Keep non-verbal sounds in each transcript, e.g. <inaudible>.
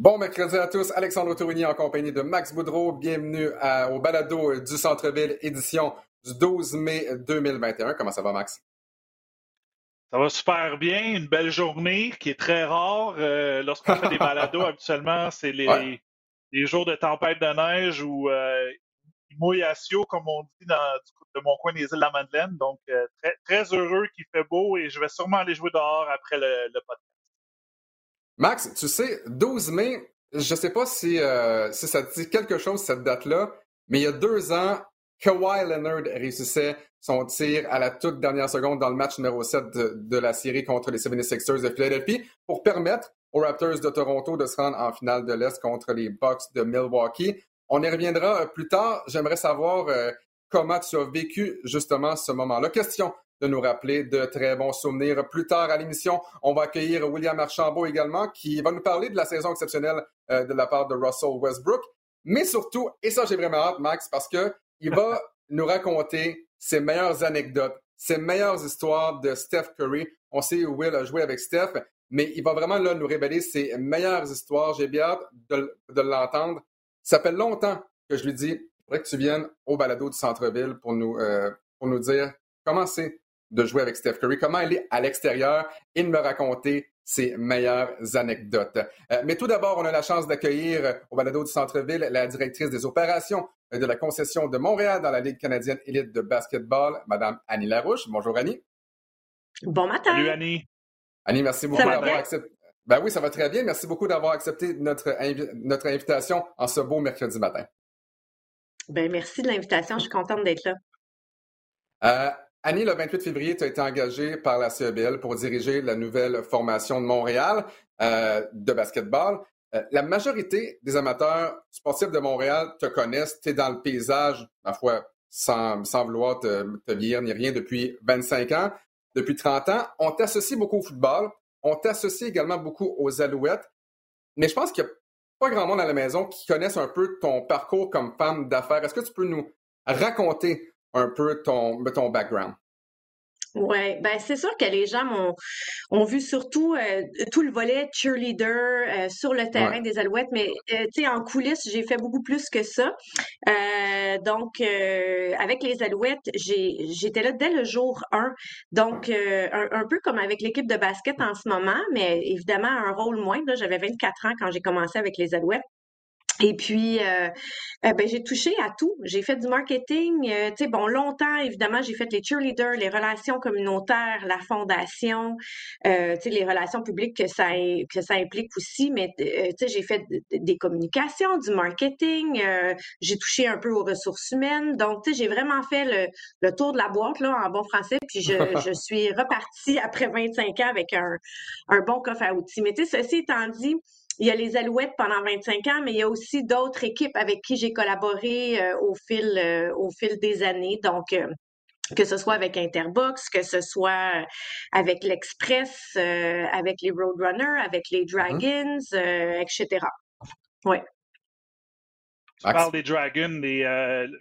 Bon mercredi à tous, Alexandre Tourigny en compagnie de Max Boudreau. Bienvenue au balado du Centre-Ville, édition du 12 mai 2021. Comment ça va, Max? Ça va super bien. Une belle journée qui est très rare. Euh, lorsqu'on fait des balados, <laughs> habituellement, c'est les, jours de tempête de neige où euh, il mouille à Sio, comme on dit dans, de mon coin des îles de la Madeleine. Donc, euh, très, très heureux qu'il fait beau et je vais sûrement aller jouer dehors après le, le podcast. Max, tu sais, 12 mai, je ne sais pas euh, si, ça te dit quelque chose, cette date-là, mais il y a deux ans, Kawhi Leonard réussissait son tir à la toute dernière seconde dans le match numéro 7 de, la série contre les 76ers de Philadelphie pour permettre aux Raptors de Toronto de se rendre en finale de l'Est contre les Bucks de Milwaukee. On y reviendra euh, plus tard. J'aimerais savoir euh, comment tu as vécu justement ce moment-là. Question de nous rappeler de très bons souvenirs. Plus tard à l'émission, on va accueillir William Archambault également, qui va nous parler de la saison exceptionnelle euh, de la part de Russell Westbrook. Mais surtout, et ça j'ai vraiment hâte, Max, parce que il va <laughs> nous raconter ses meilleures anecdotes, ses meilleures histoires de Steph Curry. On sait où Will a joué avec Steph, mais il va vraiment là, nous révéler ses meilleures histoires. J'ai bien hâte de, l'entendre. Ça fait longtemps que je lui dis, il faudrait que tu viennes au balado du centre-ville pour nous, euh, pour nous dire comment c'est de jouer avec Steph Curry, comment elle est à l'extérieur et de me raconter ses meilleures anecdotes. Euh, mais tout d'abord, on a la chance d'accueillir au balado du centre-ville la directrice des opérations de la concession de Montréal dans la Ligue canadienne élite de basketball, Madame Annie Larouche. Bonjour Annie. Bon matin. Salut Annie. Annie, merci beaucoup d'avoir accepté. Ben oui, ça va très bien. Merci beaucoup d'avoir accepté notre, notre invitation en ce beau mercredi matin. Ben merci de l'invitation. Je suis contente d'être là. Euh, Annie, le 28 février, tu as été engagée par la CEBL pour diriger la nouvelle formation de Montréal euh, de basketball. Euh, la majorité des amateurs sportifs de Montréal te connaissent. Tu es dans le paysage, ma foi, sans, sans vouloir te, te ni rien, depuis 25 ans. Depuis 30 ans, on t'associe beaucoup au football. On t'associe également beaucoup aux alouettes. Mais je pense qu'il n'y a pas grand monde à la maison qui connaisse un peu ton parcours comme femme d'affaires. Est-ce que tu peux nous raconter un peu ton, ton background. Oui, ben c'est sûr que les gens m'ont ont vu surtout euh, tout le volet cheerleader euh, sur le terrain des Alouettes, mais euh, tu sais en coulisses j'ai fait beaucoup plus que ça. donc avec les Alouettes j'étais là dès le jour 1, donc un, un, peu comme avec l'équipe de basket en ce moment, mais évidemment un rôle moins. J'avais 24 ans quand j'ai commencé avec les Alouettes. Et puis, euh, euh, ben, j'ai touché à tout. J'ai fait du marketing. Euh, tu sais, bon, longtemps, évidemment, j'ai fait les cheerleaders, les relations communautaires, la fondation, tu sais, les relations publiques que ça, que ça implique aussi. Mais, tu sais, j'ai fait des communications, du marketing. j'ai touché un peu aux ressources humaines. Donc, tu sais, j'ai vraiment fait le, le, tour de la boîte, là, en bon français. Puis, je, <laughs> je suis repartie après 25 ans avec un, un bon coffre à outils. Mais, tu sais, ceci étant dit, il y a les Alouettes pendant 25 ans, mais il y a aussi d'autres équipes avec qui j'ai collaboré euh, au fil euh, au fil des années. Donc euh, que ce soit avec Interbox, que ce soit avec l'Express, avec les Roadrunners, avec les mm-hmm. Dragons, etc. Oui. Tu parles des Dragons,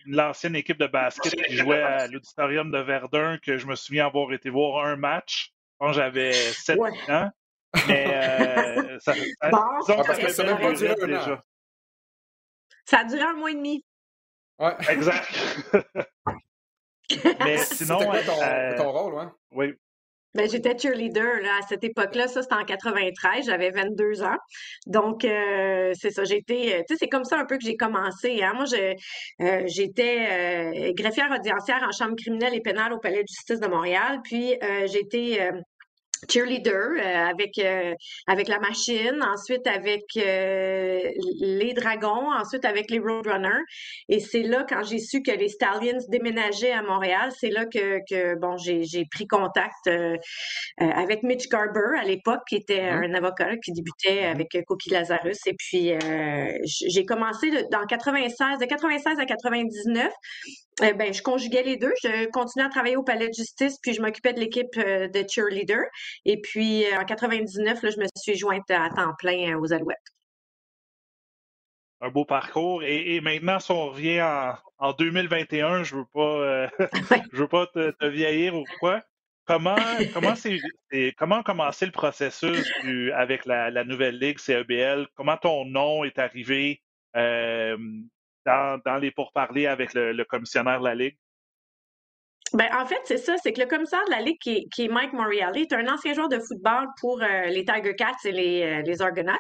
l'ancienne équipe de basket qui jouait à l'auditorium de Verdun, que je me souviens avoir été voir un match quand j'avais 7 ans. Mais euh, ça, <laughs> ça, bon, ça, ça, même pas duré un an. Ça a duré un mois et demi. Ouais. Exact. <laughs> Mais sinon. C'était ton, euh, ton rôle, ouais? Oui. Ben, j'étais cheerleader là, à cette époque-là. Ça, c'était en 93. J'avais 22 ans. Donc, euh, c'est ça. J'étais, tu sais, c'est comme ça un peu que j'ai commencé. Hein. Moi, euh, j'étais greffière audiencière en chambre criminelle et pénale au Palais de justice de Montréal. Puis, j'étais cheerleader euh, avec euh, avec la machine, ensuite avec euh, les dragons, ensuite avec les Roadrunners. Et c'est là quand j'ai su que les Stallions déménageaient à Montréal, c'est là que, que bon j'ai j'ai pris contact avec Mitch Garber à l'époque, qui était mm-hmm. un avocat qui débutait mm-hmm. avec Cookie Lazarus. Et puis j'ai commencé dans 96, de 96 à 99. Ben, je conjuguais les deux. Je continuais à travailler au palais de justice, puis je m'occupais de l'équipe de cheerleader. Et puis, euh, en 99, là, je me suis jointe à temps plein euh, aux Alouettes. Un beau parcours. Et, maintenant, si on revient en, 2021, je veux pas, euh, <laughs> je veux pas te, vieillir ou quoi. comment comment c'est comment commencé le processus avec la, nouvelle ligue CEBL Comment ton nom est arrivé euh, dans, les pourparlers avec le commissionnaire de la ligue? Ben, en fait, c'est ça, c'est que le commissaire de la Ligue, qui, est Mike Moriarty, est un ancien joueur de football pour euh, les Tiger Cats et les, euh, Argonauts.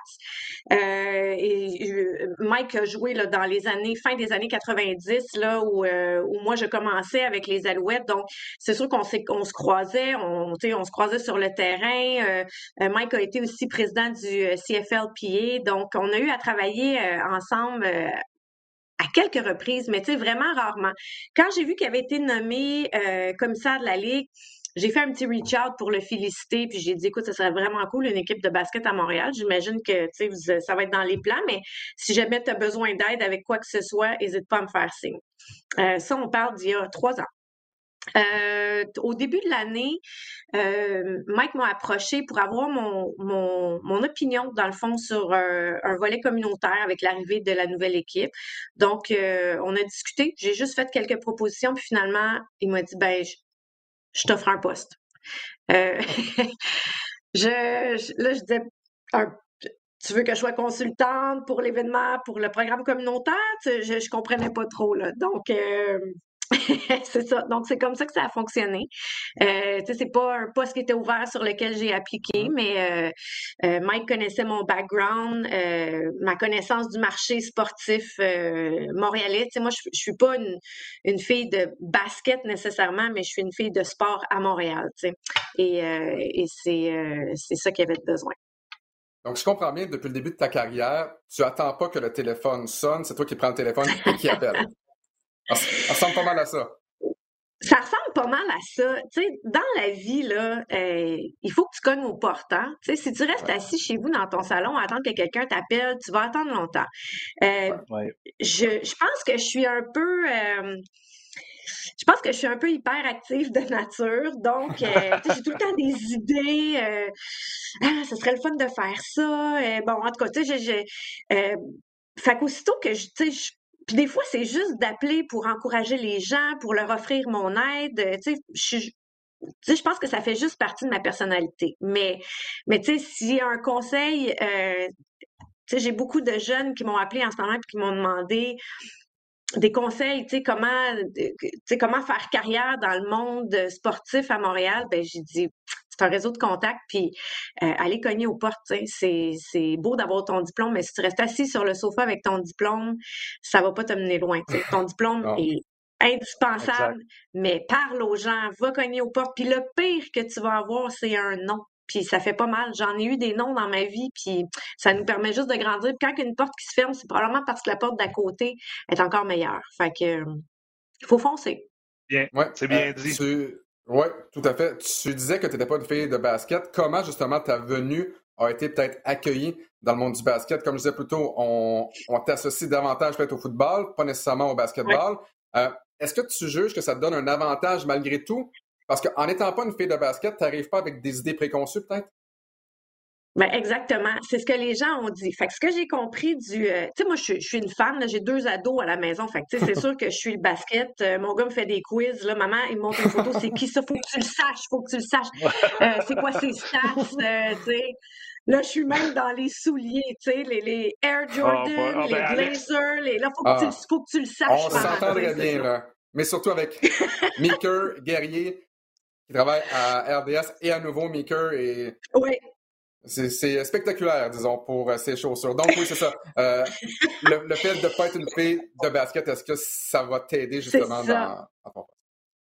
Euh, et Mike a joué dans les années, fin des années 90, là, où, où moi je commençais avec les Alouettes. Donc, c'est sûr qu'on on se croisait, on, on se croisait sur le terrain. Mike a été aussi président du CFLPA. Donc, on a eu à travailler ensemble à quelques reprises, mais tu sais, vraiment rarement. Quand j'ai vu qu'il avait été nommé euh, commissaire de la Ligue, j'ai fait un petit reach out pour le féliciter, puis j'ai dit, écoute, ça serait vraiment cool, une équipe de basket à Montréal. J'imagine que, tu sais, ça va être dans les plans, mais si jamais tu as besoin d'aide avec quoi que ce soit, n'hésite pas à me faire signe. Euh, ça, on parle d'il y a trois ans. Euh, au début de l'année, euh, Mike m'a approché pour avoir mon, mon, opinion, dans le fond, sur euh, un volet communautaire avec l'arrivée de la nouvelle équipe. Donc, on a discuté. J'ai juste fait quelques propositions, puis finalement, il m'a dit, ben, je, t'offre un poste. <laughs> là, je disais, tu veux que je sois consultante pour l'événement, pour le programme communautaire? Je, ne comprenais pas trop, là. Donc, <laughs> c'est ça. Donc, c'est comme ça que ça a fonctionné. Euh, tu sais, c'est pas un poste qui était ouvert sur lequel j'ai appliqué, mmh. mais euh, euh, Mike connaissait mon background, euh, ma connaissance du marché sportif montréalais. Moi, je, je suis pas une, une, fille de basket nécessairement, mais je suis une fille de sport à Montréal, tu sais. Et, et c'est, c'est ça qu'il y avait besoin. Donc, je comprends bien, depuis le début de ta carrière, tu attends pas que le téléphone sonne, c'est toi qui prends le téléphone et qui <laughs> appelle. Ça ressemble pas mal à ça. Ça ressemble pas mal à ça. Tu sais, dans la vie, là, euh, il faut que tu cognes au portes. Hein. Tu sais, si tu restes assis chez vous dans ton salon à attendre que quelqu'un t'appelle, tu vas attendre longtemps. Euh, je, je, pense que je suis un peu... Euh, je pense que je suis un peu hyperactive de <laughs> nature, donc j'ai tout le temps des idées. ah, ce serait le fun de faire ça. bon, en tout cas, tu sais, fait qu'aussitôt que je, sais, puis des fois, c'est juste d'appeler pour encourager les gens, pour leur offrir mon aide. Euh, tu sais, je, je pense que ça fait juste partie de ma personnalité. Mais, mais tu sais, s'il y a un conseil, euh, tu sais, j'ai beaucoup de jeunes qui m'ont appelé en ce moment et qui m'ont demandé des conseils, tu sais, comment, tu sais, comment faire carrière dans le monde sportif à Montréal. Ben, j'ai dit, c'est un réseau de contacts, puis euh, aller cogner aux portes, c'est, c'est beau d'avoir ton diplôme, mais si tu restes assis sur le sofa avec ton diplôme, ça va pas te mener loin. Ton <laughs> diplôme est indispensable, mais parle aux gens, va cogner aux portes, puis le pire que tu vas avoir, c'est un nom. Puis ça fait pas mal. J'en ai eu des noms dans ma vie, puis ça nous permet juste de grandir. Puis quand il y a une porte qui se ferme, c'est probablement parce que la porte d'à côté est encore meilleure. Fait que il faut foncer. Bien, ouais, c'est bien euh, dit. Oui, tout à fait. Tu disais que tu n'étais pas une fille de basket. Comment justement ta venue a été peut-être accueillie dans le monde du basket? Comme je disais plus tôt, on, t'associe davantage peut-être au football, pas nécessairement au basketball. Euh, est-ce que tu juges que ça te donne un avantage malgré tout? Parce qu'en n'étant pas une fille de basket, tu n'arrives pas avec des idées préconçues peut-être? Ben exactement. C'est ce que les gens ont dit. Fait que ce que j'ai compris du. Euh, tu sais, moi, je, suis une femme, j'ai deux ados à la maison. Fait que, c'est <laughs> sûr que je suis le basket. Euh, mon gars me fait des quiz. Là, maman, il me montre une photo. C'est qui ça? Faut que tu le saches. Faut que tu le saches. Euh, c'est quoi ses stats? tu sais? Là, je suis même dans les souliers, tu sais, les, les, Air ah, Jordan, ah, les ben, Blazers. Les... Là, faut que, tu, ah. faut que tu le saches. On s'entendrait bien, là. Mais surtout avec <laughs> Meeker, Guerrier, qui travaille à RDS, et à nouveau Meeker et. Oui. C'est spectaculaire, disons, pour euh, ces chaussures. Donc, oui, c'est ça. Euh, le, fait de ne pas être une fille de basket, est-ce que ça va t'aider justement dans, ton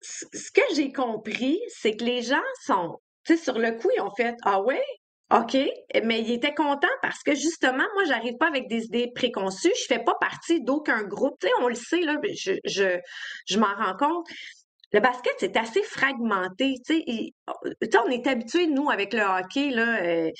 Ce que j'ai compris, c'est que les gens sont, tu sais, sur le coup, ils ont fait Ah ouais, OK, mais ils étaient contents parce que justement, moi, j'arrive pas avec des idées préconçues. Je fais pas partie d'aucun groupe. Tu sais, on le sait, là, je, je, je m'en rends compte le basket, c'est assez fragmenté. Tu sais, on est habitué, nous, avec le hockey là, euh,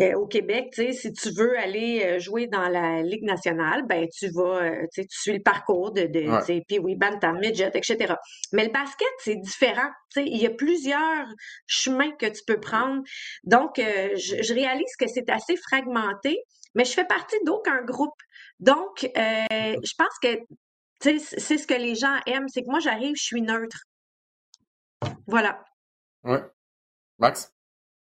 euh, au Québec, tu sais, si tu veux aller euh, jouer dans la Ligue nationale, ben tu vas, tu, sais, tu suis le parcours de, de sais, puis oui, bantam, midget, etc. Mais le basket, c'est différent. Tu sais, il y a plusieurs chemins que tu peux prendre. Donc, je, je réalise que c'est assez fragmenté, mais je fais partie d'aucun groupe. Donc, je pense que c'est ce que les gens aiment, c'est que moi, j'arrive, je suis neutre. Voilà. Oui, Max?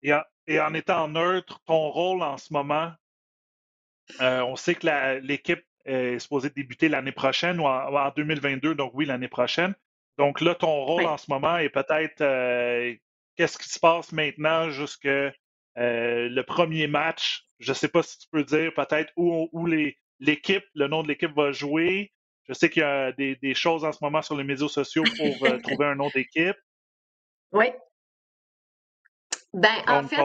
Et en, étant neutre, ton rôle en ce moment, euh, on sait que l'équipe est supposée débuter l'année prochaine ou en, 2022, donc oui, l'année prochaine. Donc là, ton rôle en ce moment est peut-être euh, qu'est-ce qui se passe maintenant jusque euh, le premier match? Je ne sais pas si tu peux dire peut-être où, où l'équipe, le nom de l'équipe va jouer. Je sais qu'il y a des, choses en ce moment sur les médias sociaux pour <laughs> trouver un nom d'équipe. Oui. Ben, en fait.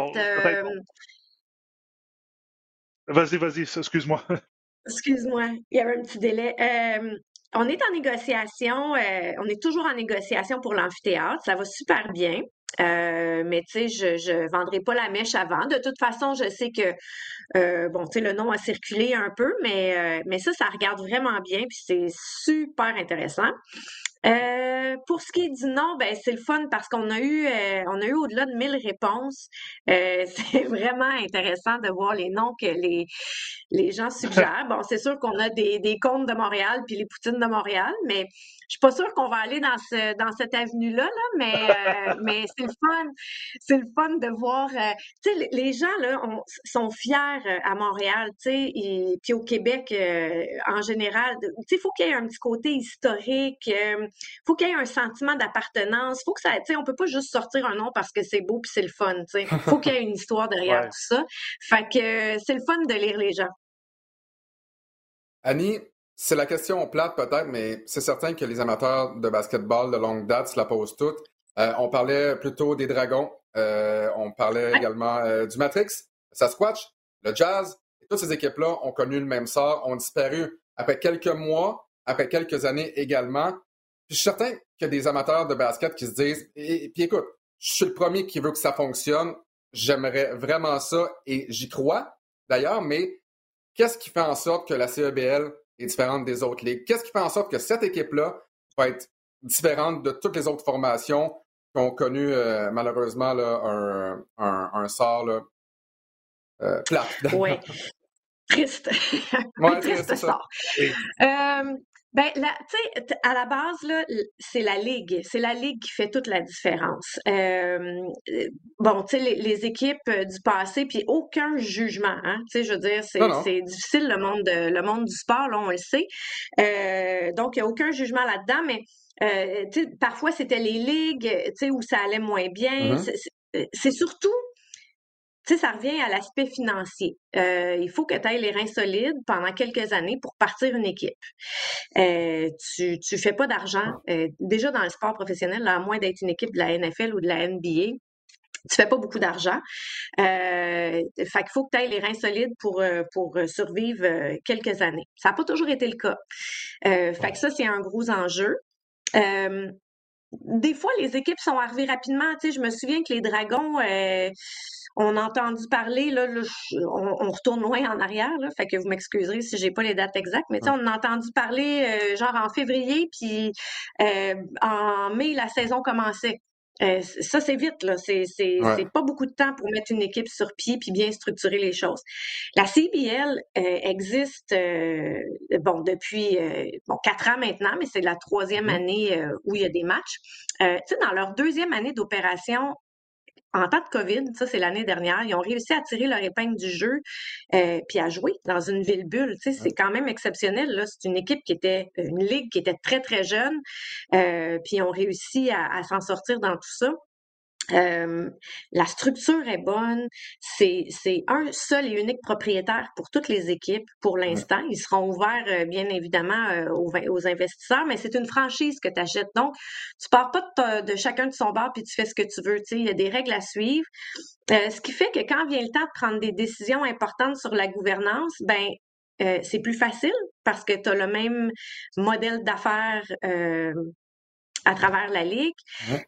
Vas-y, vas-y, excuse-moi. <laughs> Excuse-moi, il y avait un petit délai. on est en négociation, euh, on est toujours en négociation pour l'amphithéâtre. Ça va super bien. Euh, mais tu sais, je ne vendrai pas la mèche avant. De toute façon, je sais que euh, bon, tu sais, le nom a circulé un peu, mais, mais ça, ça regarde vraiment bien, puis c'est super intéressant. Euh, pour ce qui est du nom, ben c'est le fun parce qu'on a eu euh, on a eu au-delà de 1000 réponses. Euh, <laughs> c'est vraiment intéressant de voir les noms que les les gens suggèrent. Bon, c'est sûr qu'on a des, des comptes de Montréal puis les poutines de Montréal, mais suis pas sûre qu'on va aller dans ce dans cette avenue-là, là, mais <laughs> mais c'est le fun. C'est le fun de voir. tu sais, les gens là sont fiers à Montréal, tu sais, et puis au Québec en général. Tu sais, il faut qu'il y ait un petit côté historique faut qu'il y ait un sentiment d'appartenance. Faut que ça, tu sais, on peut pas juste sortir un nom parce que c'est beau puis c'est le fun, tu sais. Faut qu'il y ait une histoire <laughs> derrière tout ça. Fait que c'est le fun de lire les gens. Annie, c'est la question plate peut-être, mais c'est certain que les amateurs de basketball de longue date se la posent toutes. Euh, on parlait plutôt des Dragons. Euh, on parlait également euh, du Matrix, Sasquatch, le Jazz. Et toutes ces équipes-là ont connu le même sort, ont disparu après quelques mois, après quelques années également je suis certain qu'il y a des amateurs de basket qui se disent, et, puis écoute, je suis le premier qui veut que ça fonctionne, j'aimerais vraiment ça et j'y crois d'ailleurs, mais qu'est-ce qui fait en sorte que la CEBL est différente des autres ligues? Qu'est-ce qui fait en sorte que cette équipe-là va être différente de toutes les autres formations qui ont connu euh, malheureusement là, un, un, sort là, euh, plat? Oui. <laughs> Triste. <laughs> Ouais, triste. Euh, ben, tu sais, à la base, là, c'est la ligue. C'est la ligue qui fait toute la différence. Euh, bon, tu sais, les, équipes euh, du passé, puis aucun jugement. Hein, tu sais, je veux dire, c'est, difficile le monde, de, le monde du sport, là, on le sait. Euh, donc, il n'y a aucun jugement là-dedans, mais euh, tu sais, parfois, c'était les ligues, tu sais, où ça allait moins bien. Mm-hmm. c'est surtout tu sais, ça revient à l'aspect financier. Euh, il faut que tu aies les reins solides pendant quelques années pour partir une équipe. Euh, tu ne fais pas d'argent. Euh, déjà dans le sport professionnel, à moins d'être une équipe de la NFL ou de la NBA, tu fais pas beaucoup d'argent. Euh, fait qu'il faut que tu aies les reins solides pour, pour survivre quelques années. Ça n'a pas toujours été le cas. fait que ça, c'est un gros enjeu. Des fois, les équipes sont arrivées rapidement. Tu sais, je me souviens que les Dragons, on a entendu parler, là, on, retourne loin en arrière, là, fait que vous m'excuserez si j'ai pas les dates exactes, mais on a entendu parler euh, genre en février, puis euh, en mai, la saison commençait. Euh, ça, c'est vite, là. C'est, c'est, pas beaucoup de temps pour mettre une équipe sur pied puis bien structurer les choses. La CBL existe bon depuis bon quatre ans maintenant, mais c'est la troisième mmh année où il y a des matchs. tu sais, dans leur deuxième année d'opération, en temps de COVID, ça c'est l'année dernière, ils ont réussi à tirer leur épingle du jeu euh, puis à jouer dans une ville bulle. Tu sais, c'est quand même exceptionnel. Là, c'est une équipe qui était une ligue qui était très très jeune, euh, puis ils ont réussi à s'en sortir dans tout ça. Euh, la structure est bonne. C'est, un seul et unique propriétaire pour toutes les équipes pour l'instant. Ils seront ouverts, euh, bien évidemment, euh, aux, aux, investisseurs, mais c'est une franchise que tu achètes. Donc, tu pars pas de, chacun de son bar puis tu fais ce que tu veux. Il y a des règles à suivre. ce qui fait que quand vient le temps de prendre des décisions importantes sur la gouvernance, ben c'est plus facile parce que tu as le même modèle d'affaires à travers la Ligue.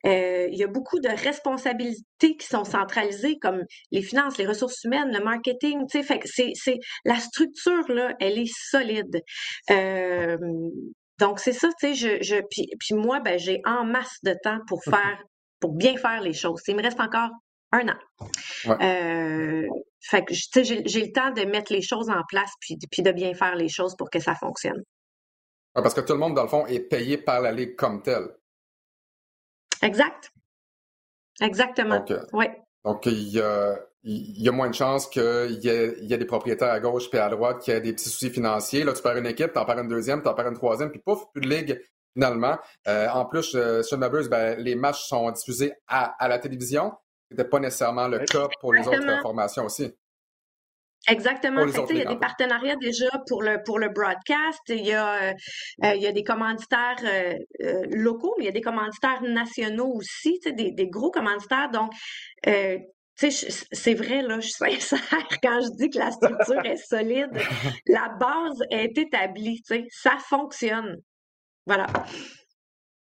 Euh, il y a beaucoup de responsabilités qui sont centralisées, comme les finances, les ressources humaines, le marketing. C'est, c'est la structure là, elle est solide. Euh, donc c'est ça, tu sais, je, je puis, puis moi, ben j'ai en masse de temps pour faire, pour bien faire les choses. Il me reste encore un an. Euh, fait que, tu sais, j'ai, j'ai le temps de mettre les choses en place puis, puis de bien faire les choses pour que ça fonctionne. parce que tout le monde, dans le fond, est payé par la Ligue comme telle. Exact. Exactement. Oui. Donc, il y a, il y a moins de chances qu'il y, ait des propriétaires à gauche et à droite qui aient des petits soucis financiers. Là, tu perds une équipe, tu en perds une deuxième, tu en perds une troisième, puis pouf, plus de ligue finalement. Euh, en plus, euh, sur Mabeuse, ben, les matchs sont diffusés à, la télévision. Ce n'était pas nécessairement le cas pour les autres formations aussi. Exactement. il y a des partenariats déjà pour le pour le broadcast. Il y a, euh, il y a des commanditaires locaux, mais il y a des commanditaires nationaux aussi, des, des gros commanditaires. Donc, tu sais, c'est vrai, là, je suis sincère <laughs> quand je dis que la structure est solide. La base est établie, tu sais, ça fonctionne. Voilà.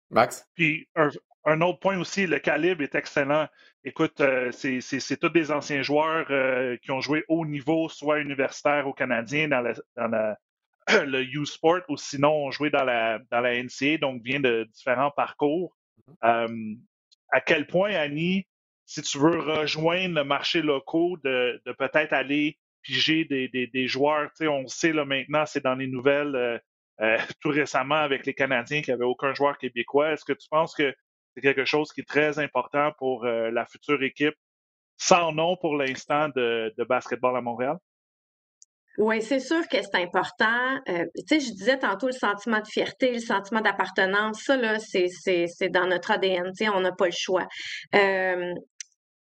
Max? Puis, un, autre point aussi, le calibre est excellent. Écoute, euh, c'est tous des anciens joueurs euh, qui ont joué haut niveau, soit universitaire ou canadien dans, <clears throat> le U-Sport, ou sinon ont joué dans la, dans la NCA, donc vient de différents parcours. Euh, à quel point, Annie, si tu veux rejoindre le marché local, de, peut-être aller piger des, des, joueurs. Tu sais, on sait là maintenant, c'est dans les nouvelles <laughs> tout récemment avec les Canadiens qui n'avaient aucun joueur québécois. Est-ce que tu penses que c'est quelque chose qui est très important pour euh, la future équipe, sans nom pour l'instant, de, basketball à Montréal? Oui, c'est sûr que c'est important. tu sais, je disais tantôt le sentiment de fierté, le sentiment d'appartenance, ça, là, c'est dans notre ADN, tu sais, on n'a pas le choix. Euh,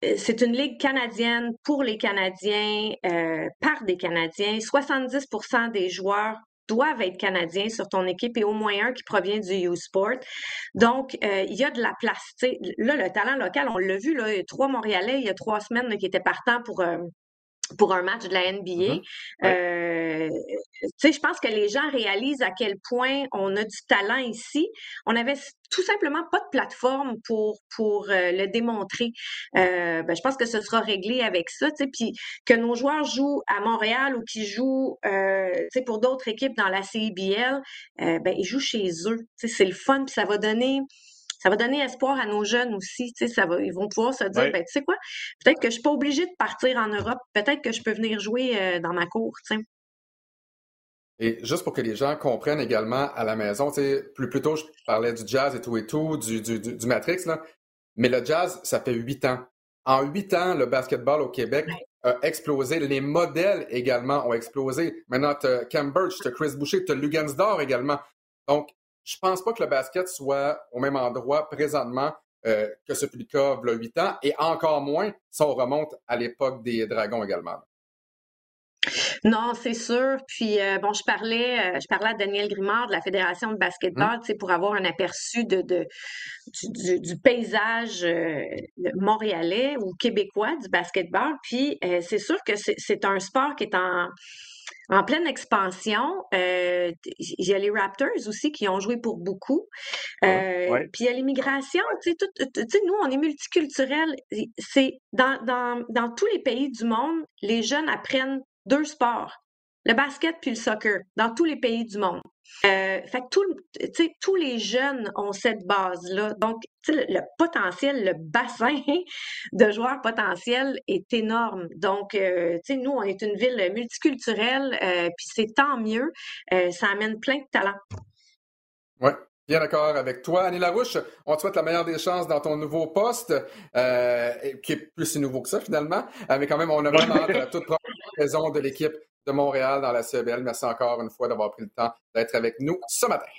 c'est une ligue canadienne pour les Canadiens, euh, par des Canadiens. 70% des joueurs doivent être canadiens sur ton équipe et au moins un qui provient du U-Sport. Donc, euh, il y a de la place. là, le talent local, on l'a vu, là, trois Montréalais il y a trois semaines qui étaient partants pour pour un match de la NBA. Mm-hmm. Euh, tu sais, je pense que les gens réalisent à quel point on a du talent ici. On avait tout simplement pas de plateforme pour pour euh, le démontrer. Euh, ben, je pense que ce sera réglé avec ça, tu sais, puis que nos joueurs jouent à Montréal ou qui jouent, euh, tu sais, pour d'autres équipes dans la CIBL, euh, ben ils jouent chez eux. Tu sais, c'est le fun, puis ça va donner ça va donner espoir à nos jeunes aussi. Tu sais, ça va, ils vont pouvoir se dire, ben, tu sais quoi, peut-être que je suis pas obligée de partir en Europe, peut-être que je peux venir jouer euh, dans ma cour. Tu sais. Et juste pour que les gens comprennent également à la maison, tu sais, plus, plus tôt, je parlais du jazz et tout et tout, du, du, du Matrix, là. Mais le jazz, ça fait huit ans. En huit ans, le basketball au Québec a explosé. Les modèles également ont explosé. Maintenant, tu as Cambridge, tu as Chris Boucher, tu as Lugansdor également. Donc, je pense pas que le basket soit au même endroit présentement euh, que ce fut le cas 8 ans, et encore moins si on remonte à l'époque des Dragons également. Non, c'est sûr. Puis euh, bon, je parlais, euh, je parlais à Daniel Grimard de la Fédération de basketball, mmh. pour avoir un aperçu de, du, paysage montréalais ou québécois du basketball. Puis c'est sûr que c'est un sport qui est en en pleine expansion. Euh, il y a les Raptors aussi qui ont joué pour beaucoup. Euh, puis il y a l'immigration. Tu sais, nous, on est multiculturels. C'est dans, dans, dans tous les pays du monde, les jeunes apprennent deux sports le basket puis le soccer dans tous les pays du monde. Euh, fait que tous les jeunes ont cette base-là. Donc, le, potentiel, le bassin <laughs> de joueurs potentiels est énorme. Donc, euh, nous, on est une ville multiculturelle, euh, puis c'est tant mieux. Ça amène plein de talents. Oui, Bien d'accord avec toi. Annie Larouche, on te souhaite la meilleure des chances dans ton nouveau poste, qui est plus si nouveau que ça finalement, mais quand même, on a vraiment toute raison de l'équipe de Montréal dans la CEBL. Merci encore une fois d'avoir pris le temps d'être avec nous ce matin.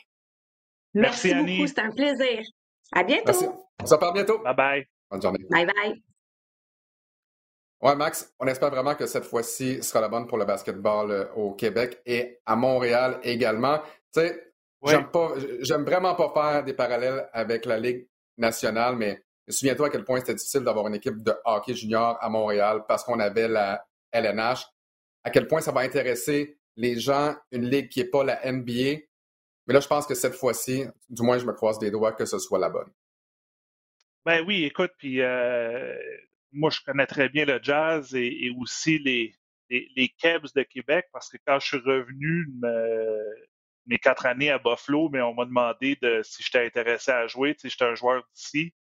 Merci, beaucoup, c'était un plaisir. À bientôt. Merci. On se reparle bientôt. Bye bye. Bonne journée. Bye bye. Ouais, Max, on espère vraiment que cette fois-ci sera la bonne pour le basketball euh, au Québec et à Montréal également. Tu sais, j'aime pas, j'aime vraiment pas faire des parallèles avec la Ligue nationale, mais souviens-toi à quel point c'était difficile d'avoir une équipe de hockey junior à Montréal parce qu'on avait la LNH à quel point ça va intéresser les gens, une ligue qui n'est pas la NBA. Mais là, je pense que cette fois-ci, du moins, je me croise des doigts que ce soit la bonne. Ben oui, écoute, puis euh, moi, je connais très bien le jazz et, aussi les, les, les, Kebs de Québec parce que quand je suis revenu mes quatre années à Buffalo, mais on m'a demandé de, si j'étais intéressé à jouer. Tu sais, j'étais un joueur d'ici.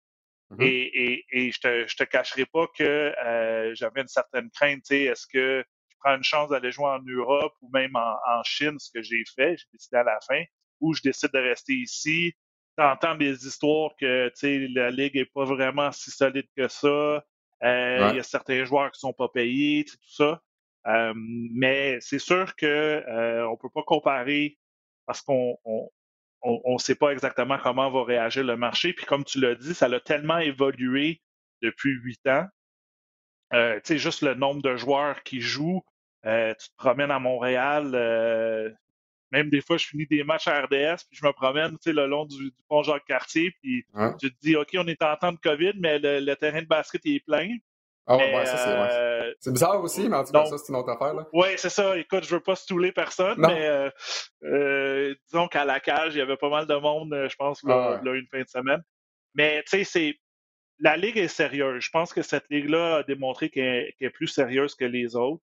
Mm-hmm. Et, et, je te, je te cacherai pas que euh, j'avais une certaine crainte. Tu sais, est-ce que prends une chance d'aller jouer en Europe ou même en, Chine, ce que j'ai fait, j'ai décidé à la fin, ou je décide de rester ici. Tu entends des histoires que la Ligue est pas vraiment si solide que ça. Il y a certains joueurs qui sont pas payés, tout ça. mais c'est sûr que on peut pas comparer parce qu'on on ne sait pas exactement comment va réagir le marché. Puis comme tu l'as dit, ça a tellement évolué depuis huit ans. Euh, tu sais, juste le nombre de joueurs qui jouent. Euh, tu te promènes à Montréal, euh, même des fois, je finis des matchs à RDS, puis je me promène le long du, du pont Jacques-Cartier, puis tu te dis, OK, on est en temps de COVID, mais le, terrain de basket est plein. Ah ouais, ça c'est ouais. C'est bizarre aussi, mais en tout cas, ça, c'est une autre affaire. Oui, c'est ça. Écoute, je veux pas stouler personne, mais disons qu'à la cage, il y avait pas mal de monde, je pense, là, ah une fin de semaine. Mais tu sais, c'est la Ligue est sérieuse. Je pense que cette Ligue-là a démontré qu'elle est plus sérieuse que les autres.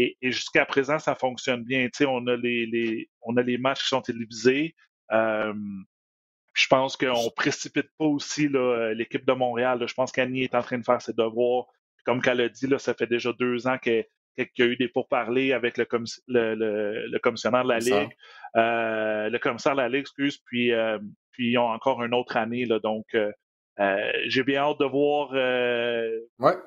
Et, jusqu'à présent, ça fonctionne bien. on a les, on a les matchs qui sont télévisés. je pense qu'on ne précipite pas aussi l'équipe de Montréal. Je pense qu'Annie est en train de faire ses devoirs. Comme qu'elle a dit, là, ça fait déjà deux ans qu'il y a eu des pourparlers avec le, le, commissionnaire de la Ligue. Euh, le commissaire de la Ligue, excuse, puis, euh, puis ils ont encore une autre année. Là, donc, euh, euh, j'ai bien hâte de voir euh,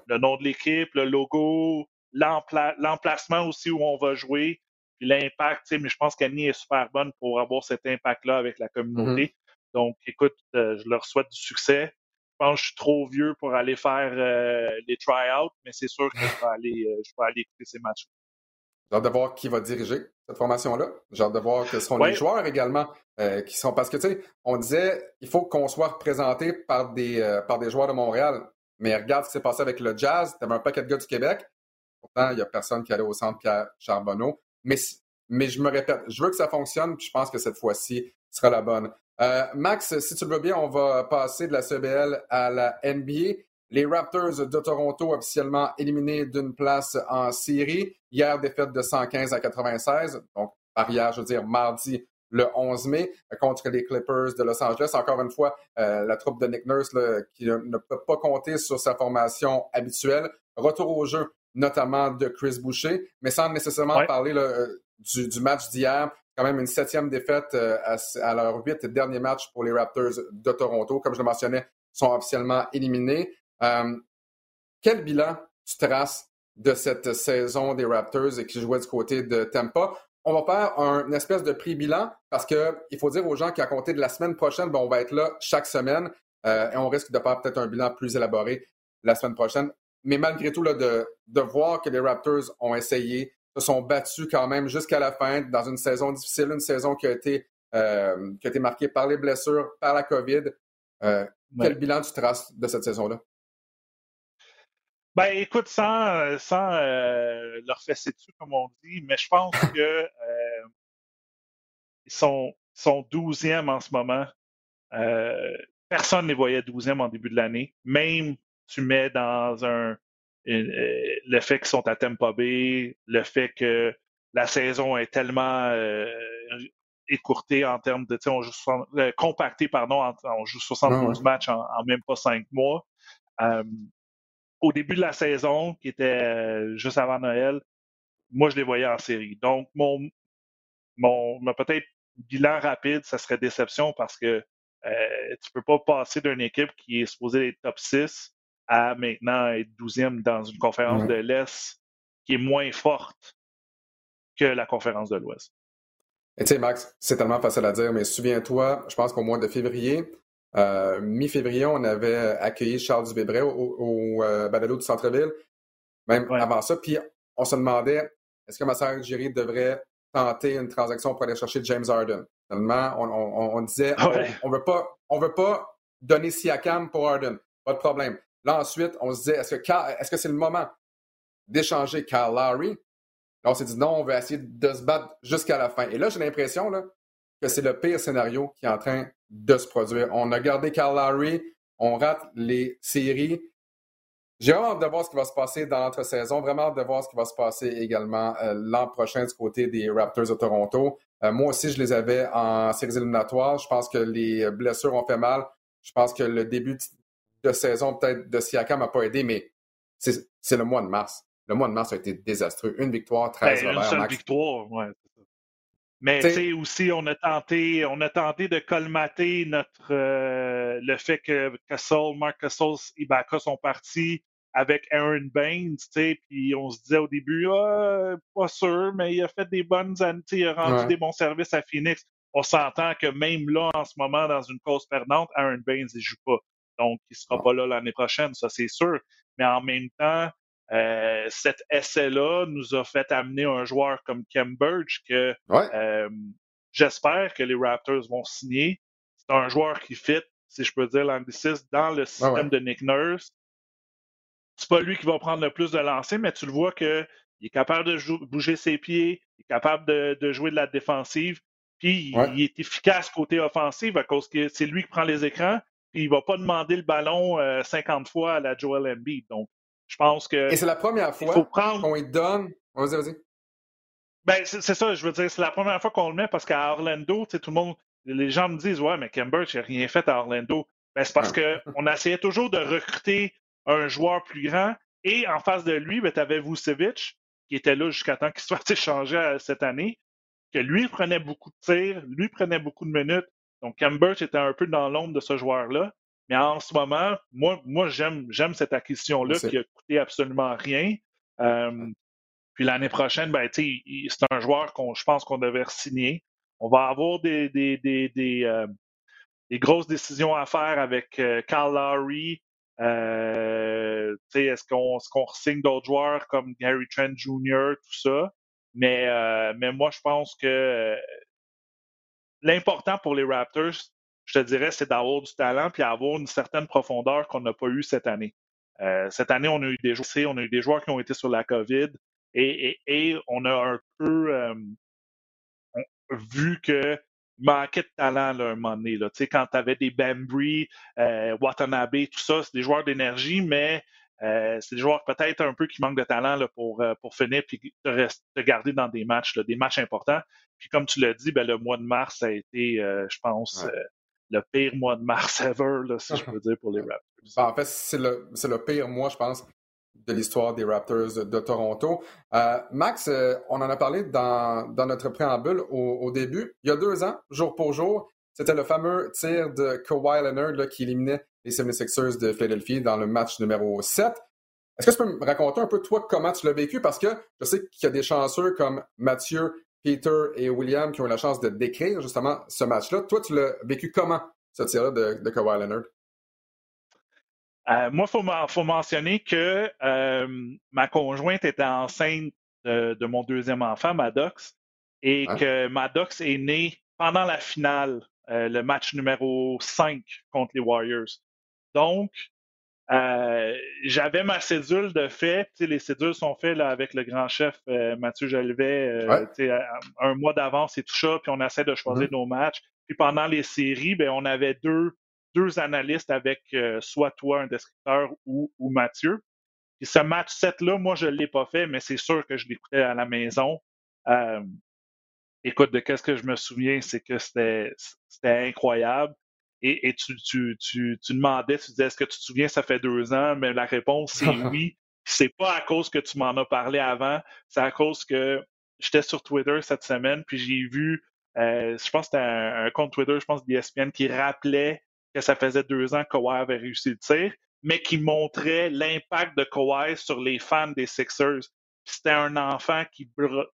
le nom de l'équipe, le logo, l'emplacement aussi où on va jouer, puis l'impact. Mais je pense qu'Annie est super bonne pour avoir cet impact-là avec la communauté. Mm-hmm. Donc, écoute, euh, je leur souhaite du succès. Je pense que je suis trop vieux pour aller faire les try-outs, mais c'est sûr que je vais aller, je vais aller écouter ces matchs. J'ai hâte de voir qui va diriger cette formation-là. J'ai hâte de voir que seront les joueurs également euh, qui sont. Parce que, tu sais, on disait il faut qu'on soit représenté par des, euh, par des joueurs de Montréal. Mais regarde ce qui s'est passé avec le Jazz. Tu avais un paquet de gars du Québec. Pourtant, il n'y a personne qui allait au centre Charbonneau. Mais, mais je me répète, je veux que ça fonctionne, puis je pense que cette fois-ci sera la bonne. Euh, Max, si tu le veux bien, on va passer de la CBL à la NBA. Les Raptors de Toronto officiellement éliminés d'une place en série. Hier, défaite de 115 à 96. Donc, par hier, je veux dire mardi le 11 mai contre les Clippers de Los Angeles. Encore une fois, euh, la troupe de Nick Nurse qui ne peut pas compter sur sa formation habituelle. Retour au jeu, notamment de Chris Boucher, mais sans nécessairement parler euh, du, match d'hier. Quand même une septième défaite euh, à, leur huit dernier match pour les Raptors de Toronto. Comme je le mentionnais, sont officiellement éliminés. Euh, quel bilan tu traces de cette saison des Raptors et qui jouait du côté de Tampa? On va faire un espèce de prix bilan parce qu'il faut dire aux gens qu'à compter de la semaine prochaine, ben, on va être là chaque semaine euh, et on risque de faire peut-être un bilan plus élaboré la semaine prochaine. Mais malgré tout, là, de, de voir que les Raptors ont essayé, se sont battus quand même jusqu'à la fin dans une saison difficile, une saison qui a été, euh, qui a été marquée par les blessures, par la COVID. Quel bilan tu traces de cette saison-là? Ben, écoute, sans, sans euh, leur fesser dessus, comme on dit, mais je pense <laughs> que euh, ils sont, sont 12e en ce moment. Euh, personne ne les voyait 12e en début de l'année. Même tu mets dans un le fait qu'ils sont à Tampa Bay, le fait que la saison est tellement écourtée en termes de, on joue compactée, pardon, on joue 72 matchs en, en, même pas cinq mois au début de la saison, qui était euh, juste avant Noël, moi, je les voyais en série. Donc, mon, mon, peut-être bilan rapide, ça serait déception parce que euh, tu peux pas passer d'une équipe qui est supposée être top 6 à maintenant être 12e dans une conférence de l'Est qui est moins forte que la conférence de l'Ouest. Et tu sais, Max, c'est tellement facile à dire, mais souviens-toi, je pense qu'au mois de février, euh, mi-février, on avait accueilli Charles Dubébret au, au euh, du centre-ville, même avant ça. Puis on se demandait est-ce que Massar Giri devrait tenter une transaction pour aller chercher James Harden? Finalement, on, disait on, ne veut pas, on veut pas donner Siakam pour Harden. Pas de problème. Là, ensuite, on se disait est-ce que c'est le moment d'échanger Kyle Lowry? Là, on s'est dit non, on veut essayer de se battre jusqu'à la fin. Et là, j'ai l'impression que c'est le pire scénario qui est en train de se produire. On a gardé Carl Larry, on rate les séries. J'ai hâte de voir ce qui va se passer dans l'entre-saison, vraiment hâte de voir ce qui va se passer également euh, l'an prochain du côté des Raptors de Toronto. Euh, moi aussi, je les avais en séries éliminatoires. Je pense que les blessures ont fait mal. Je pense que le début de saison, peut-être, de Siakam n'a pas aidé, mais c'est le mois de mars. Le mois de mars a été désastreux. Une victoire, 13 ben, Une seule victoire, ouais. Mais tu sais aussi, on a tenté, on a tenté de colmater notre euh, le fait que Castle, Mark Castle, Ibaka sont partis. avec Aaron Baines, puis on se disait au début, ah, pas sûr, mais il a fait des bonnes années, il a rendu des bons services à Phoenix. On s'entend que même là, en ce moment, dans une cause perdante, Aaron Baines, il joue pas. Donc, il sera pas là l'année prochaine, ça c'est sûr. Mais en même temps, euh, cet essai-là nous a fait amener un joueur comme Burge que euh, j'espère que les Raptors vont signer. C'est un joueur qui fit, si je peux dire l'anglicisme, dans le système de Nick Nurse. C'est pas lui qui va prendre le plus de lancers, mais tu le vois qu'il est capable de bouger ses pieds, il est capable de, jouer de la défensive, puis il, est efficace côté offensif à cause que c'est lui qui prend les écrans, puis il va pas demander le ballon 50 euh, fois à la Joel Embiid. Donc, je pense que. Et c'est la première fois qu'on lui donne. Vas-y, vas-y. Ben, c'est ça, je veux dire, c'est la première fois qu'on le met parce qu'à Orlando, tout le monde, les gens me disent, ouais, mais il n'a rien fait à Orlando. Ben, c'est parce qu'on essayait toujours de recruter un joueur plus grand et en face de lui, ben, tu avais Vucevic, qui était là jusqu'à temps qu'il soit <laughs> échangé cette année, que lui prenait beaucoup de tirs, lui prenait beaucoup de minutes. Donc, Cambridge était un peu dans l'ombre de ce joueur-là. Mais en ce moment, moi, moi j'aime, j'aime cette acquisition-là qui a coûté absolument rien. Euh, puis l'année prochaine, ben, c'est un joueur qu'on je pense qu'on devait signer. On va avoir des, des, des, des, euh, grosses décisions à faire avec euh, Carl Lowry. Euh, est-ce qu'on est qu'on signe d'autres joueurs comme Gary Trent Jr., tout ça? Mais, mais moi, je pense que l'important pour les Raptors, je te dirais, c'est d'avoir du talent puis avoir une certaine profondeur qu'on n'a pas eu cette année. Euh, cette année, on a eu des joueurs, on a eu des joueurs qui ont été sur la COVID et, on a un peu euh, vu que manquait de talent là, un moment donné. Quand tu avais des Bambry, euh, Watanabe, tout ça, c'est des joueurs d'énergie, mais euh, c'est des joueurs peut-être un peu qui manquent de talent là, pour, euh, pour finir puis te, te garder dans des matchs, là, des matchs importants. Puis comme tu l'as dit, ben, le mois de mars ça a été, euh, je pense, le pire mois de mars <laughs> ever, là, si je <laughs> peux dire, pour les Raptors. Ben, en fait, c'est le, le pire mois, je pense, de l'histoire des Raptors de, Toronto. Max, on en a parlé dans, dans notre préambule au, au, début. Il y a deux ans, jour pour jour, c'était le fameux tir de Kawhi Leonard là, qui éliminait les 76ers de Philadelphie dans le match numéro 7. Est-ce que tu peux me raconter un peu, toi, comment tu l'as vécu? Parce que je sais qu'il y a des chanceux comme Mathieu, Peter et William qui ont eu la chance de décrire justement ce match-là. Toi, tu l'as vécu comment, ce tir-là de, de Kawhi Leonard? Euh, moi, il faut, mentionner que euh, ma conjointe était enceinte de, mon deuxième enfant, Maddox, et que Maddox est né pendant la finale, euh, le match numéro 5 contre les Warriors. Donc, euh, j'avais ma cédule de fait. Les cédules sont faites là, avec le grand chef euh, Mathieu Jolivet euh, un mois d'avance et tout ça, puis on essaie de choisir mm-hmm. nos matchs. Puis pendant les séries, ben, on avait deux, deux analystes avec soit toi, un descripteur, ou, ou Mathieu. Puis ce match 7-là, moi, je ne l'ai pas fait, mais c'est sûr que je l'écoutais à la maison. écoute, de qu'est-ce que je me souviens, c'est que c'était incroyable et, tu, tu, tu, tu, demandais, tu disais, est-ce que tu te souviens, ça fait deux ans? Mais la réponse, c'est <laughs> oui. C'est pas à cause que tu m'en as parlé avant, c'est à cause que j'étais sur Twitter cette semaine, puis j'ai vu, euh, je pense que c'était un, compte Twitter, je pense d'ESPN, qui rappelait que ça faisait deux ans que Kawhi avait réussi le tir, mais qui montrait l'impact de Kawhi sur les fans des Sixers. C'était un enfant qui,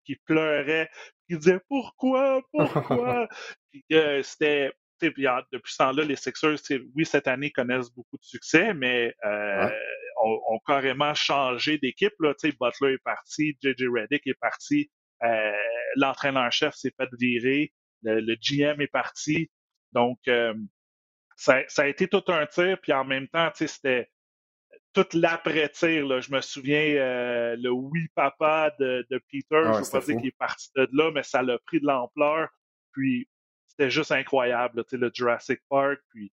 qui pleurait, qui disait pourquoi, pourquoi. <laughs> euh, c'était depuis ce temps-là, les Sixers, oui, cette année, connaissent beaucoup de succès, mais euh, ont, carrément changé d'équipe. Butler est parti, JJ Reddick est parti, euh, l'entraîneur-chef s'est fait virer, le, GM est parti. Donc, euh, ça, a été tout un tir, puis en même temps, c'était tout l'après-tir. Je me souviens, le oui papa de, Peter, je ne veux pas dire qu'il est parti de là, mais ça l'a pris de l'ampleur. Puis c'était juste incroyable, le Jurassic Park, puis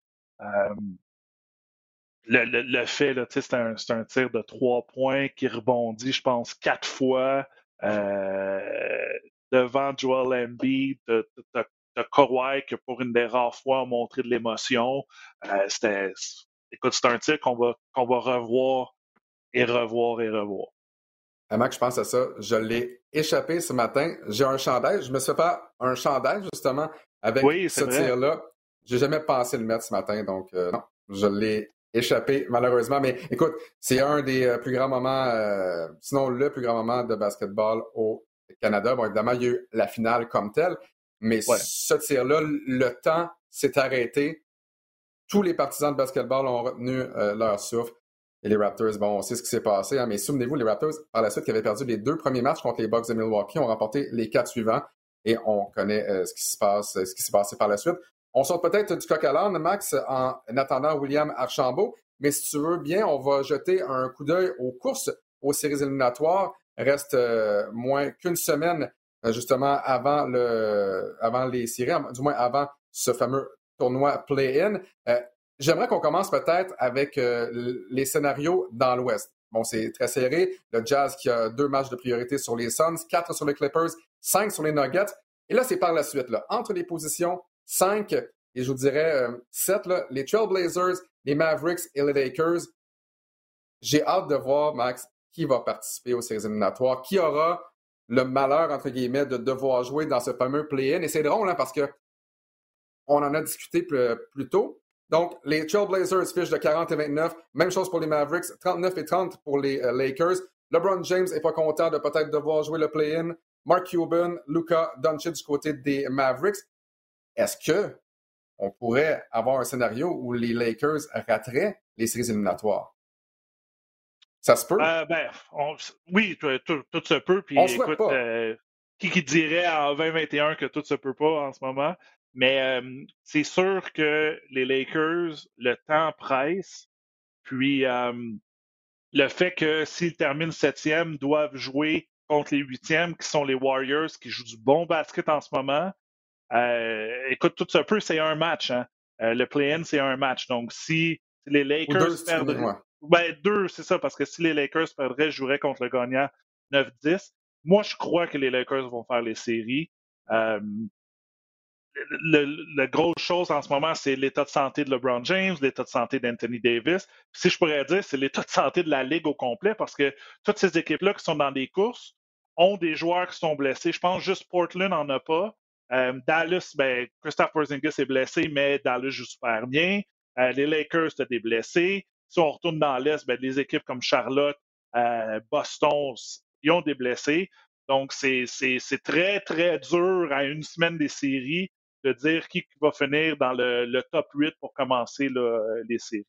le, le, le, fait, c'est un, un, tir de trois points qui rebondit, je pense, quatre fois euh, devant Joel Embiid, de, de, de Kawhi qui pour une des rares fois a montré de l'émotion. Euh, écoute, c'est un tir qu'on va, va revoir et revoir et revoir. Mac, je pense à ça. Je l'ai échappé ce matin. J'ai un chandail. Je me suis fait un chandail, justement, avec ce tir-là. J'ai jamais pensé le mettre ce matin, donc euh, non, je l'ai échappé, malheureusement. Mais écoute, c'est un des euh, plus grands moments, euh, sinon le plus grand moment de basketball au Canada. Bon, évidemment, il y a eu la finale comme telle, mais ce tir-là, le temps s'est arrêté. Tous les partisans de basketball ont retenu euh, leur souffle. Et les Raptors, bon, on sait ce qui s'est passé, hein, mais souvenez-vous, les Raptors, par la suite, qui avaient perdu les deux premiers matchs contre les Bucks de Milwaukee, ont remporté les quatre suivants. Et on connaît ce qui se passe, ce qui s'est passé par la suite. On sort peut-être du coq à l'âne, Max, en attendant William Archambault. Mais si tu veux bien, on va jeter un coup d'œil aux courses aux séries éliminatoires. Reste euh, moins qu'une semaine euh, justement avant le avant les séries, du moins avant ce fameux tournoi play-in. Euh, j'aimerais qu'on commence peut-être avec les scénarios dans l'Ouest. Bon, c'est très serré. Le Jazz qui a deux matchs de priorité sur les Suns, quatre sur les Clippers, cinq sur les Nuggets. Et là, c'est par la suite, entre les positions 5 et je vous dirais 7, euh, les Trailblazers, les Mavericks et les Lakers. J'ai hâte de voir, Max, qui va participer aux séries éliminatoires, qui aura le malheur, entre guillemets, de devoir jouer dans ce fameux play-in. Et c'est drôle, hein, parce que on en a discuté plus, tôt. Donc, les Trailblazers fichent de 40 et 29. Même chose pour les Mavericks, 39 et 30 pour les euh, Lakers. LeBron James n'est pas content de peut-être devoir jouer le play-in. Mark Cuban, Luca Doncic du côté des Mavericks. Est-ce que on pourrait avoir un scénario où les Lakers rateraient les séries éliminatoires? Ça se peut? Euh, ben, oui, tout, se peut. Puis, écoute, euh, qui, qui dirait en 2021 que tout se peut pas en ce moment? Mais euh, c'est sûr que les Lakers, le temps presse. Puis le fait que s'ils terminent septième, doivent jouer contre les huitièmes, qui sont les Warriors, qui jouent du bon basket en ce moment, euh, écoute, tout ça peut, c'est un match. Hein. Euh, le play-in, c'est un match. Donc, si les Lakers perdraient. Ben, deux, c'est ça, parce que si les Lakers perdraient, je jouerais contre le gagnant 9-10. Moi, je crois que les Lakers vont faire les séries. Euh, la grosse chose en ce moment, c'est l'état de santé de LeBron James, l'état de santé d'Anthony Davis. si je pourrais dire, c'est l'état de santé de la Ligue au complet, parce que toutes ces équipes-là qui sont dans des courses ont des joueurs qui sont blessés. Je pense juste Portland n'en a pas. Euh, Dallas, ben, Christophe Porzingis est blessé, mais Dallas joue super bien. Euh, les Lakers, tu des blessés. Si on retourne dans l'Est, ben, des équipes comme Charlotte, euh, Boston, ils ont des blessés. Donc, c'est très, très dur à une semaine des séries de dire qui va finir dans le, top 8 pour commencer les séries.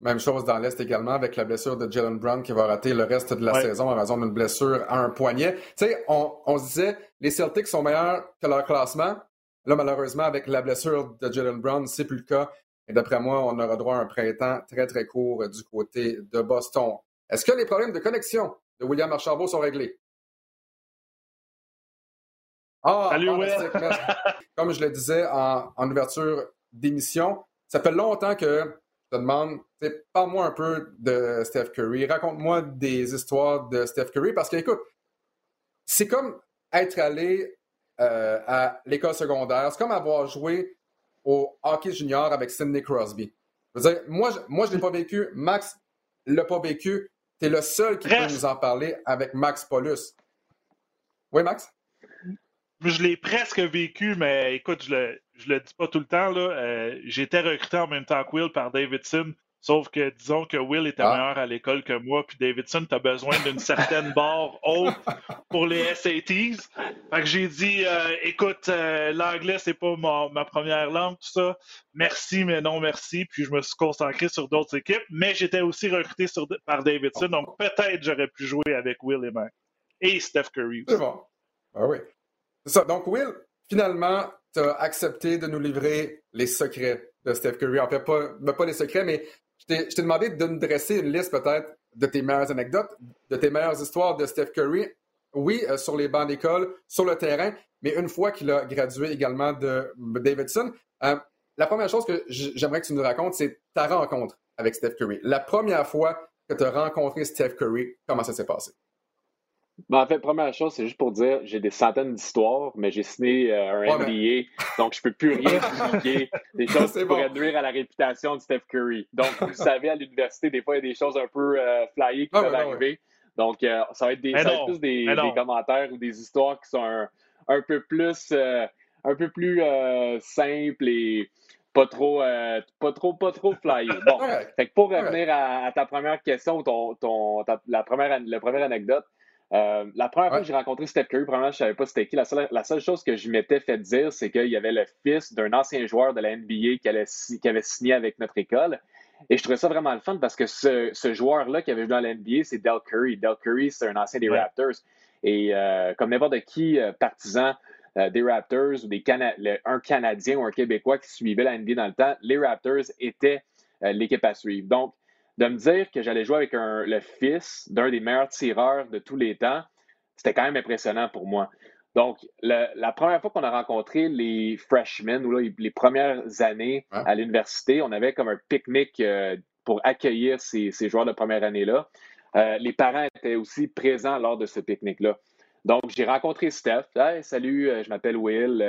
Même chose dans l'Est également avec la blessure de Jalen Brown qui va rater le reste de la saison en raison d'une blessure à un poignet. Tu sais, on, se disait, les Celtics sont meilleurs que leur classement. Là, malheureusement, avec la blessure de Jalen Brown, c'est plus le cas. Et d'après moi, on aura droit à un printemps très, très court du côté de Boston. Est-ce que les problèmes de connexion de William Archambault sont réglés? Ah, Salut, Comme je le disais en, en ouverture d'émission, ça fait longtemps que te demande, parle-moi un peu de Steph Curry, raconte-moi des histoires de Steph Curry, parce que, écoute, c'est comme être allé euh, à l'école secondaire, c'est comme avoir joué au hockey junior avec Sidney Crosby. Je veux dire, moi, je, moi, je l'ai pas vécu, Max l'a pas vécu, tu es le seul qui peut nous en parler avec Max Paulus. Oui, Max? Je l'ai presque vécu, mais écoute, je le, je le dis pas tout le temps. Là, euh, J'étais recruté en même temps que Will par Davidson. Sauf que disons que Will était ah. meilleur à l'école que moi, puis Davidson, tu as besoin d'une certaine <laughs> barre haute pour les SATs. Fait que j'ai dit euh, écoute, euh, l'anglais, c'est pas ma, première langue, tout ça. Merci, mais non merci. Puis je me suis concentré sur d'autres équipes. Mais j'étais aussi recruté sur, par Davidson, donc peut-être j'aurais pu jouer avec Will et Mac. Et Steph Curry. C'est bon. Ah oui. Donc, Will, finalement, tu as accepté de nous livrer les secrets de Steph Curry. En fait, pas, ben, pas les secrets, mais je t'ai demandé de nous dresser une liste peut-être de tes meilleures anecdotes, de tes meilleures histoires de Steph Curry. Oui, euh, sur les bancs d'école, sur le terrain, mais une fois qu'il a gradué également de Davidson. Euh, la première chose que j'aimerais que tu nous racontes, c'est ta rencontre avec Steph Curry. La première fois que tu as rencontré Steph Curry, comment ça s'est passé? Ben, en fait, première chose, c'est juste pour dire, j'ai des centaines d'histoires, mais j'ai signé euh, un MBA, donc je peux plus rien <laughs> publier des choses qui pourraient nuire à la réputation de Steph Curry. Donc, vous savez, à l'université, des fois, il y a des choses un peu euh, flyées qui peuvent arriver. Donc, euh, ça va être, des, plus des, commentaires ou des histoires qui sont un, peu plus, un peu plus simples et pas trop, euh, pas trop, pas trop flyé. Bon, fait que pour revenir à, ta première question, ton, ton, la, première, la première anecdote, euh, la première fois que j'ai rencontré Steph Curry, premièrement, je ne savais pas c'était qui. La seule, la seule, chose que je m'étais fait dire, c'est qu'il y avait le fils d'un ancien joueur de la NBA qui, qui, avait signé avec notre école. Et je trouvais ça vraiment le fun parce que ce, ce joueur-là qui avait joué dans la NBA, c'est Del Curry. Del Curry, c'est un ancien des Raptors. Et euh, comme n'importe qui euh, partisan des Raptors ou des un Canadien ou un Québécois qui suivait la NBA dans le temps, les Raptors étaient l'équipe à suivre. Donc, de me dire que j'allais jouer avec le fils d'un des meilleurs tireurs de tous les temps, c'était quand même impressionnant pour moi. Donc, la première fois qu'on a rencontré les freshmen, ou les, premières années à l'université, on avait comme un pique-nique euh, pour accueillir ces, joueurs de première année-là. Euh, les parents étaient aussi présents lors de ce pique-nique-là. Donc, j'ai rencontré Steph. Hey, salut, euh, je m'appelle Will.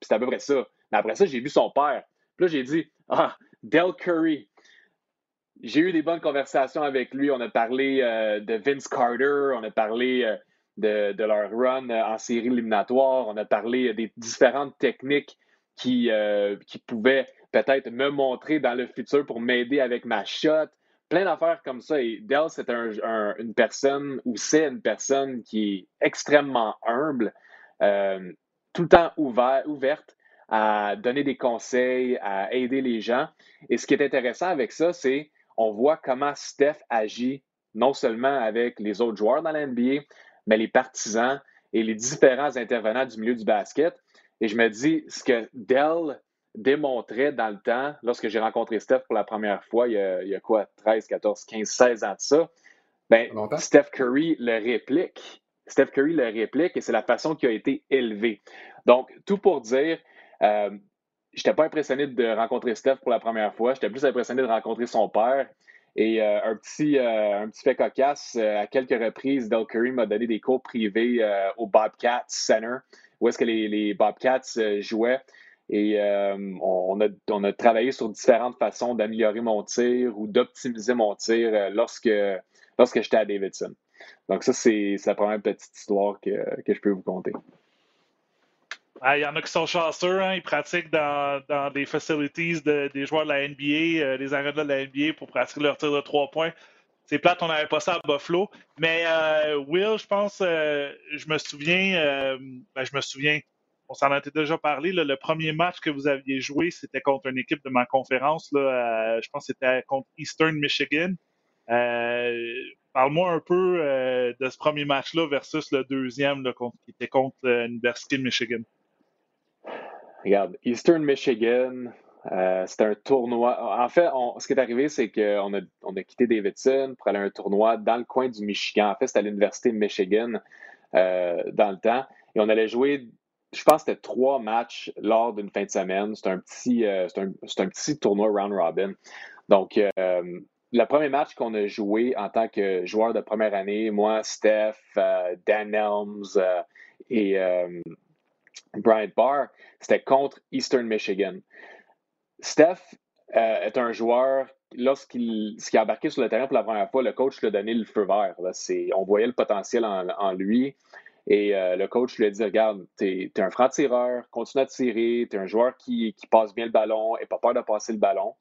c'était à peu près ça. Mais après ça, j'ai vu son père. Puis là, j'ai dit Ah, Del Curry j'ai eu des bonnes conversations avec lui. On a parlé euh, de Vince Carter, on a parlé euh, de, leur run euh, en série éliminatoire, on a parlé des différentes techniques qui, pouvaient peut-être me montrer dans le futur pour m'aider avec ma shot. Plein d'affaires comme ça. Et Dell, c'est une personne, ou c'est une personne qui est extrêmement humble, tout le temps ouvert, ouverte à donner des conseils, à aider les gens. Et ce qui est intéressant avec ça, c'est on voit comment Steph agit non seulement avec les autres joueurs dans la NBA, mais les partisans et les différents intervenants du milieu du basket. Et je me dis, ce que Dell démontrait dans le temps, lorsque j'ai rencontré Steph pour la première fois, il y a, quoi, 13, 14, 15, 16 ans de ça, ben, Steph Curry le réplique. Steph Curry le réplique et c'est la façon qui a été élevée. Donc, tout pour dire, euh, j'étais pas impressionné de rencontrer Steph pour la première fois. J'étais plus impressionné de rencontrer son père. Et euh, un, petit, euh, un petit fait cocasse, euh, à quelques reprises, Del Curry m'a donné des cours privés au Bobcats Center, où est-ce que les, Bobcats jouaient. Et on, a, on a travaillé sur différentes façons d'améliorer mon tir ou d'optimiser mon tir lorsque, lorsque j'étais à Davidson. Donc ça, c'est la première petite histoire que, que je peux vous conter. Ah, il y en a qui sont chanceux, hein, ils pratiquent dans, dans des facilities des joueurs de la NBA, euh, des arénas de la NBA pour pratiquer leur tir de trois points. C'est plate, on n'avait pas ça à Buffalo. Mais euh, Will, je pense, euh, je me souviens, ben, je me souviens, on s'en a déjà parlé, le premier match que vous aviez joué, c'était contre une équipe de ma conférence. Là, je pense que c'était contre Eastern Michigan. Parle-moi un peu de ce premier match-là versus le deuxième là, qui était contre l'Université de Michigan. Regarde, Eastern Michigan, euh, c'était un tournoi. En fait, ce qui est arrivé, c'est qu'on a, quitté Davidson pour aller à un tournoi dans le coin du Michigan. En fait, c'était à l'Université de Michigan euh, dans le temps. Et on allait jouer, je pense c'était trois matchs lors d'une fin de semaine. C'était un, petit, euh, un, un, petit tournoi round robin. Donc, le premier match qu'on a joué en tant que joueur de première année, moi, Steph, Dan Elms et Bryant Barr, c'était contre Eastern Michigan. Steph euh, est un joueur, lorsqu'il est embarqué sur le terrain pour la première fois, le coach lui a donné le feu vert. on voyait le potentiel en, lui. Et euh, le coach lui a dit Regarde, tu es, un franc-tireur, continue à tirer, tu es un joueur qui, passe bien le ballon et pas peur de passer le ballon.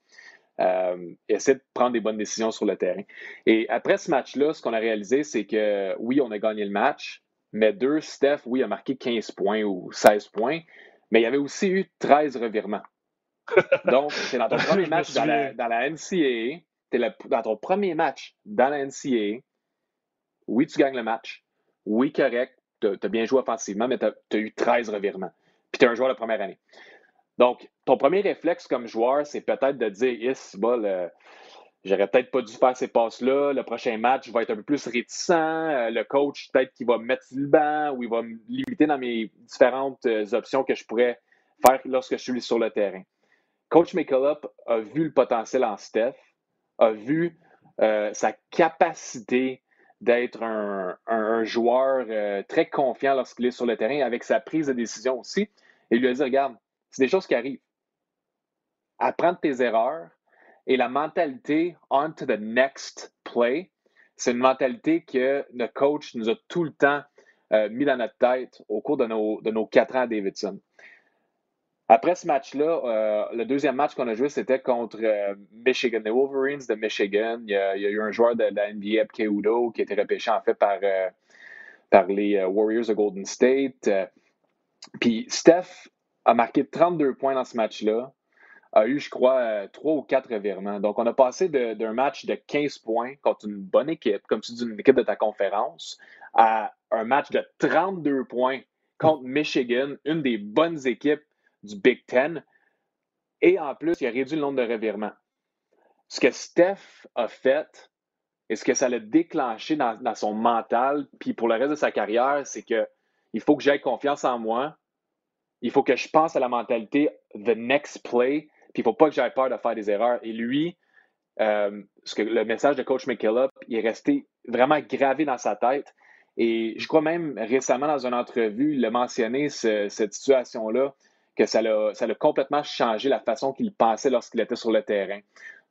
Euh, essaie de prendre des bonnes décisions sur le terrain. Et après ce match-là, ce qu'on a réalisé, c'est que oui, on a gagné le match, mais deux, Steph, oui, a marqué 15 points ou 16 points, mais il y avait aussi eu 13 revirements. <laughs> Donc, c'est dans ton premier match dans la, dans la, NCAA, dans ton premier match dans la NCAA, oui, tu gagnes le match, oui, correct, tu as, bien joué offensivement, mais tu as, eu 13 revirements. Puis tu es un joueur de première année. Donc, ton premier réflexe comme joueur, c'est peut-être de dire, is, bah, J'aurais peut-être pas dû faire ces passes-là. Le prochain match va être un peu plus réticent. Euh, le coach, peut-être qu'il va me mettre le banc ou il va me limiter dans mes différentes euh, options que je pourrais faire lorsque je suis sur le terrain. Coach McCullough a vu le potentiel en Steph, a vu euh, sa capacité d'être un, joueur très confiant lorsqu'il est sur le terrain, avec sa prise de décision aussi. Et il lui a dit, regarde, c'est des choses qui arrivent. Apprendre tes erreurs, et la mentalité on to the next play, c'est une mentalité que notre coach nous a tout le temps euh, mis dans notre tête au cours de nos, quatre ans à Davidson. Après ce match-là, euh, le deuxième match qu'on a joué, c'était contre euh, Michigan, les Wolverines de Michigan. Il y a, eu un joueur de, la NBA, qui a été repêché en fait par, par les Warriors de Golden State. Puis Steph a marqué 32 points dans ce match-là, a eu, je crois, 3 ou 4 revirements. Donc, on a passé d'un match de 15 points contre une bonne équipe, comme tu dis, une équipe de ta conférence, à un match de 32 points contre Michigan, une des bonnes équipes du Big Ten. Et en plus, il a réduit le nombre de revirements. Ce que Steph a fait et ce que ça l'a déclenché dans, son mental, puis pour le reste de sa carrière, c'est que il faut que j'aie confiance en moi. Il faut que je pense à la mentalité the next play, puis il faut pas que j'aie peur de faire des erreurs. Et lui, euh, ce que, le message de coach McKillop, il est resté vraiment gravé dans sa tête. Et je crois même récemment dans une entrevue, il a mentionné cette situation-là que ça l'a, complètement changé la façon qu'il pensait lorsqu'il était sur le terrain.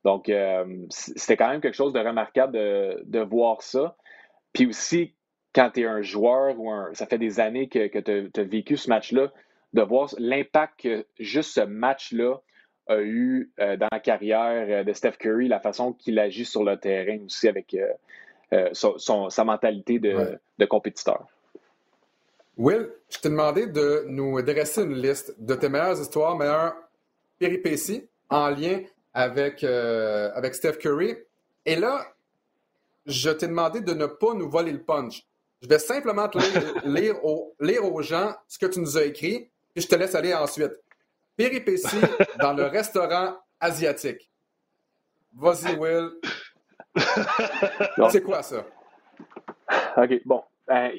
Donc, euh, c'était quand même quelque chose de remarquable de, voir ça. Puis aussi, quand tu es un joueur ou un, ça fait des années que, tu as vécu ce match-là, de voir l'impact que juste ce match-là a eu euh, dans la carrière euh, de Steph Curry, la façon qu'il agit sur le terrain aussi avec sa mentalité de, de compétiteur. Will, je t'ai demandé de nous dresser une liste de tes meilleures histoires, meilleures péripéties en lien avec, euh, avec Steph Curry. Et là, je t'ai demandé de ne pas nous voler le punch. Je vais simplement te lire, <laughs> lire, aux gens ce que tu nous as écrit, puis je te laisse aller ensuite. Péripéties <laughs> dans le restaurant asiatique. Vas-y, Will. <laughs> C'est quoi ça? OK, bon. Ben,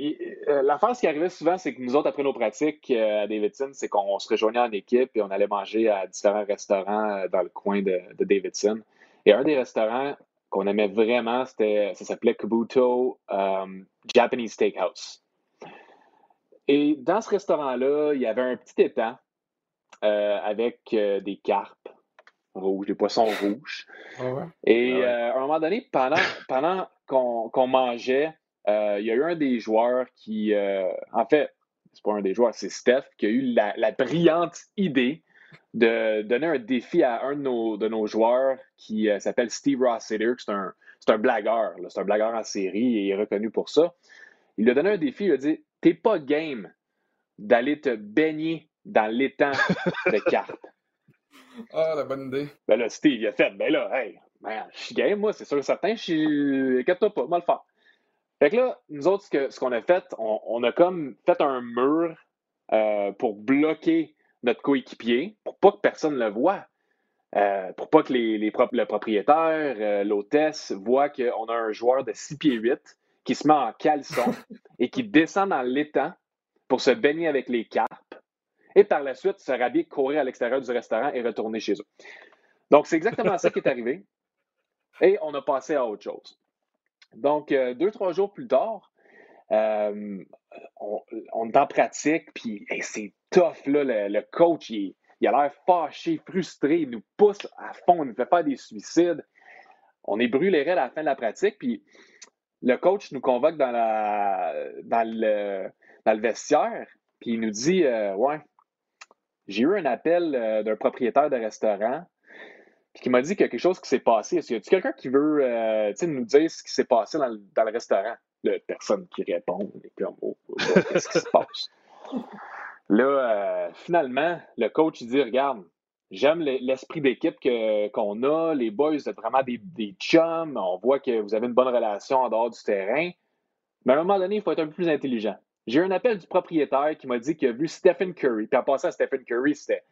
euh, l'affaire, ce qui arrivait souvent, c'est que nous autres, après nos pratiques euh, à Davidson, c'est qu'on se rejoignait en équipe et on allait manger à différents restaurants euh, dans le coin de, Davidson. Et un des restaurants qu'on aimait vraiment, c'était, ça s'appelait Kabuto Japanese Steakhouse. Et dans ce restaurant-là, il y avait un petit étang avec des carpes rouges, des poissons rouges. Ah et ah à un moment donné, pendant, pendant qu'on mangeait, euh, il y a eu un des joueurs qui, euh, en fait, c'est pas un des joueurs, c'est Steph, qui a eu la, brillante idée de donner un défi à un de nos, de nos joueurs qui euh, s'appelle Steve Rossiter, c'est un, c'est un blagueur, c'est un blagueur en série et il est reconnu pour ça. Il lui a donné un défi, il a dit T'es pas game d'aller te baigner dans l'étang de <laughs> cartes. Ah, la bonne idée. Ben là, Steve, il a fait Ben là, hey, je suis game, moi, c'est sûr et certain, je suis. Inquiète-toi pas, moi le faire. Fait que là, nous autres, ce qu'on a fait, on, a comme fait un mur euh, pour bloquer notre coéquipier, pour pas que personne le voit. Euh, pour pas que les, le propriétaire, euh, l'hôtesse, voient qu'on a un joueur de 6 pieds 8 qui se met en caleçon <laughs> et qui descend dans l'étang pour se baigner avec les carpes et par la suite se rhabiller, courir à l'extérieur du restaurant et retourner chez eux. Donc, c'est exactement ça qui est arrivé. Et on a passé à autre chose. Donc, euh, deux, trois jours plus tard, euh, on, est en pratique, puis c'est tough, là, le, coach, il, a l'air fâché, frustré, il nous pousse à fond, il nous fait faire des suicides. On est brûlé à la fin de la pratique, puis le coach nous convoque dans, la, dans, le, dans le vestiaire, puis il nous dit euh, Ouais, j'ai eu un appel d'un propriétaire de restaurant puis qui m'a dit qu'il y a quelque chose qui s'est passé. Est-ce qu'il y a quelqu'un qui veut euh, nous dire ce qui s'est passé dans le, dans le restaurant? Là, personne qui répond. Et puis, oh, oh, qu'est-ce qui se passe? <laughs> Là, euh, finalement, le coach il dit Regarde, j'aime l'esprit d'équipe qu'on a. Les boys, vous êtes vraiment des, des chums. On voit que vous avez une bonne relation en dehors du terrain. Mais à un moment donné, il faut être un peu plus intelligent. J'ai un appel du propriétaire qui m'a dit qu'il a vu Stephen Curry. Puis en passant Stephen Curry, c'était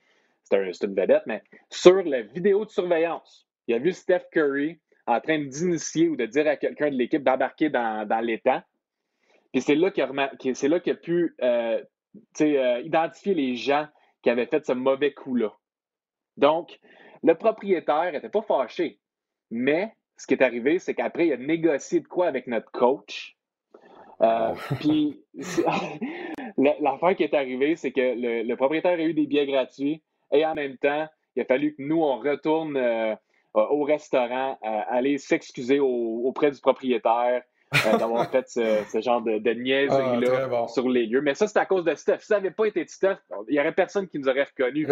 une vedette, mais sur la vidéo de surveillance, il a vu Steph Curry en train d'initier ou de dire à quelqu'un de l'équipe d'embarquer dans, l'étang. Puis c'est là qu'il a, c'est là qu'il a pu euh, euh, identifier les gens qui avaient fait ce mauvais coup-là. Donc, le propriétaire n'était pas fâché. Mais ce qui est arrivé, c'est qu'après, il a négocié de quoi avec notre coach? Euh, oh. puis, <laughs> l'affaire qui est arrivée, c'est que le, le, propriétaire a eu des billets gratuits. Et en même temps, il a fallu que nous, on retourne euh, au restaurant, aller s'excuser auprès du propriétaire, d'avoir <laughs> fait ce, genre de, de niaiserie-là ah, sur les lieux. Mais ça, c'est à cause de Steph. Si ça n'avait pas été de Steph, il n'y aurait personne qui nous aurait reconnus.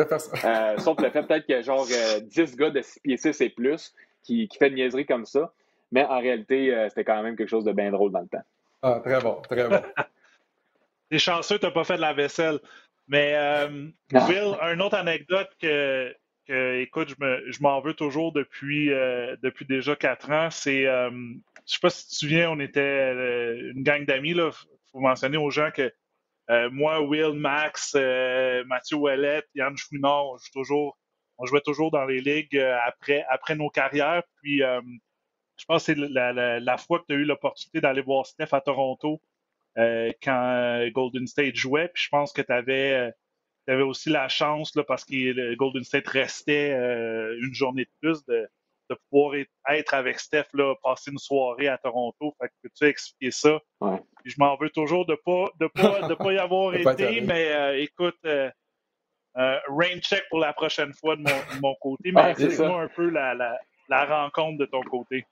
sauf le fait peut-être qu'il y a genre 10 gars de 6 pieds 6 et plus qui, qui fait de niaiserie comme ça. Mais en réalité, c'était quand même quelque chose de bien drôle dans le temps. Ah, très bon, très bon. <laughs> T'es chanceux, t'as pas fait de la vaisselle. Mais euh. Will, une autre anecdote que, écoute, je m'en veux toujours depuis, euh, depuis déjà quatre ans, c'est, euh, je sais pas si tu te souviens, on était une gang d'amis, il faut mentionner aux gens que moi, Will, Max, Mathieu Ouellet, Yann Chouinard, on, toujours, on jouait toujours dans les ligues après, après nos carrières. Puis, je pense que c'est la, la, fois que tu as eu l'opportunité d'aller voir Steph à Toronto. Euh, quand euh, Golden State jouait. Puis je pense que tu avais, euh, aussi la chance, là, parce que Golden State restait une journée de plus, de, pouvoir être avec Steph, là, passer une soirée à Toronto. Fait que tu expliquer ça? je m'en veux toujours de pas de pas, de pas y avoir <laughs> été, mais écoute, rain check pour la prochaine fois de mon, côté. Mais c'est moi un peu la, la rencontre de ton côté.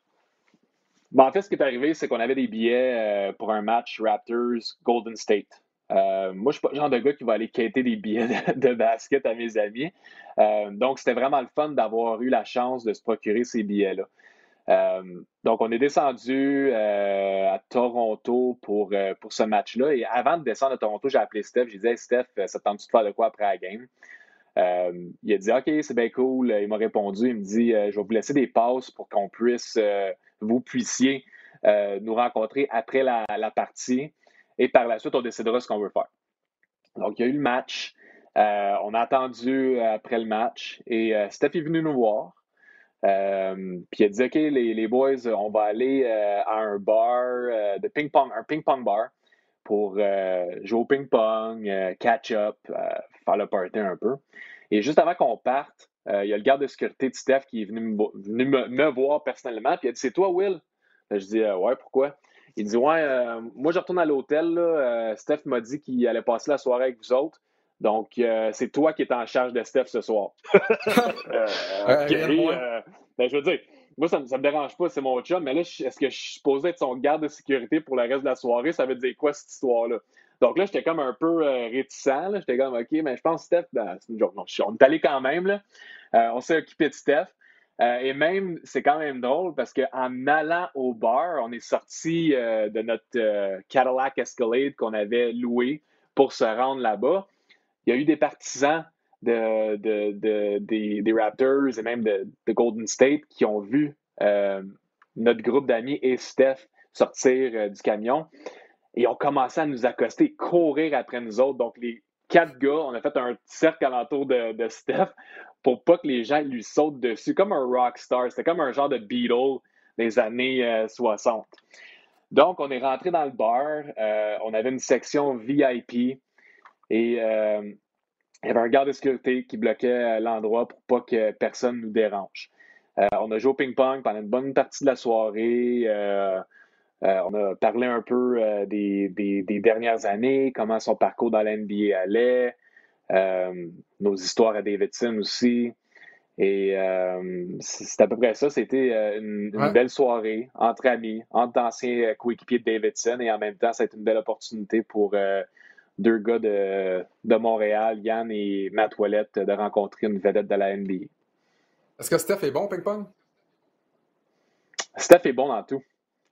Ben, en fait, ce qui est arrivé, c'est qu'on avait des billets euh, pour un match Raptors-Golden State. Euh, moi, je suis pas le genre de gars qui va aller quêter des billets de, basket à mes amis. Euh, donc, c'était vraiment le fun d'avoir eu la chance de se procurer ces billets-là. donc, on est descendu à Toronto pour, pour ce match-là. Et avant de descendre à Toronto, j'ai appelé Steph. J'ai dit hey, Steph, ça tente-tu de faire de quoi après la game? Il a dit OK, c'est bien cool. Il m'a répondu. Il me dit Je vais vous laisser des passes pour qu'on puisse vous puissiez euh, nous rencontrer après la, partie et par la suite, on décidera ce qu'on veut faire. Donc, il y a eu le match. Euh, on a attendu euh, après le match et Steph est venu nous voir. puis il a dit OK, les, boys, on va aller à un bar de ping-pong, un ping-pong bar pour jouer au ping-pong, catch up, faire le party un peu. Et juste avant qu'on parte, euh, il y a le garde de sécurité de Steph qui est venu me, voir personnellement. Puis il a dit C'est toi, Will? Je dis euh, Ouais, pourquoi? Il dit Ouais, euh, moi, je retourne à l'hôtel. Steph m'a dit qu'il allait passer la soirée avec vous autres. Donc, c'est toi qui es en charge de Steph ce soir. <laughs> ben, je veux dire, moi, ça ne me dérange pas, c'est mon chum, mais là, est-ce que je suis supposé être son garde de sécurité pour le reste de la soirée? Ça veut dire quoi, cette histoire-là? Donc là, j'étais comme un peu euh, réticent. J'étais comme, OK, mais je pense Steph, ben, on est allé quand même. Euh, on s'est occupé de Steph. Euh, et même, c'est quand même drôle parce qu'en allant au bar, on est sorti de notre Cadillac Escalade qu'on avait loué pour se rendre là-bas. Il y a eu des partisans de, des, Raptors et même de, Golden State qui ont vu notre groupe d'amis et Steph sortir du camion et ont commencé à nous accoster, courir après nous autres. Donc, les quatre gars, on a fait un cercle alentour de, de Steph pour pas que les gens lui sautent dessus, comme un rock star. C'était comme un genre de Beatle des années 60. Euh, Donc, on est rentré dans le bar. Euh, on avait une section VIP et euh, il y avait un garde de sécurité qui bloquait l'endroit pour pas que personne nous dérange. on a joué au ping-pong pendant une bonne partie de la soirée. Euh, on a parlé un peu euh, des, dernières années, comment son parcours dans l'NBA allait, euh, nos histoires à Davidson aussi. Et c'est à peu près ça. C'était une, belle soirée entre amis, entre anciens coéquipiers de Davidson. Et en même temps, c'est une belle opportunité pour deux gars de, de, Montréal, Yann et Matt de rencontrer une vedette de la NBA. Est-ce que Steph est bon ping-pong? Steph est bon dans tout.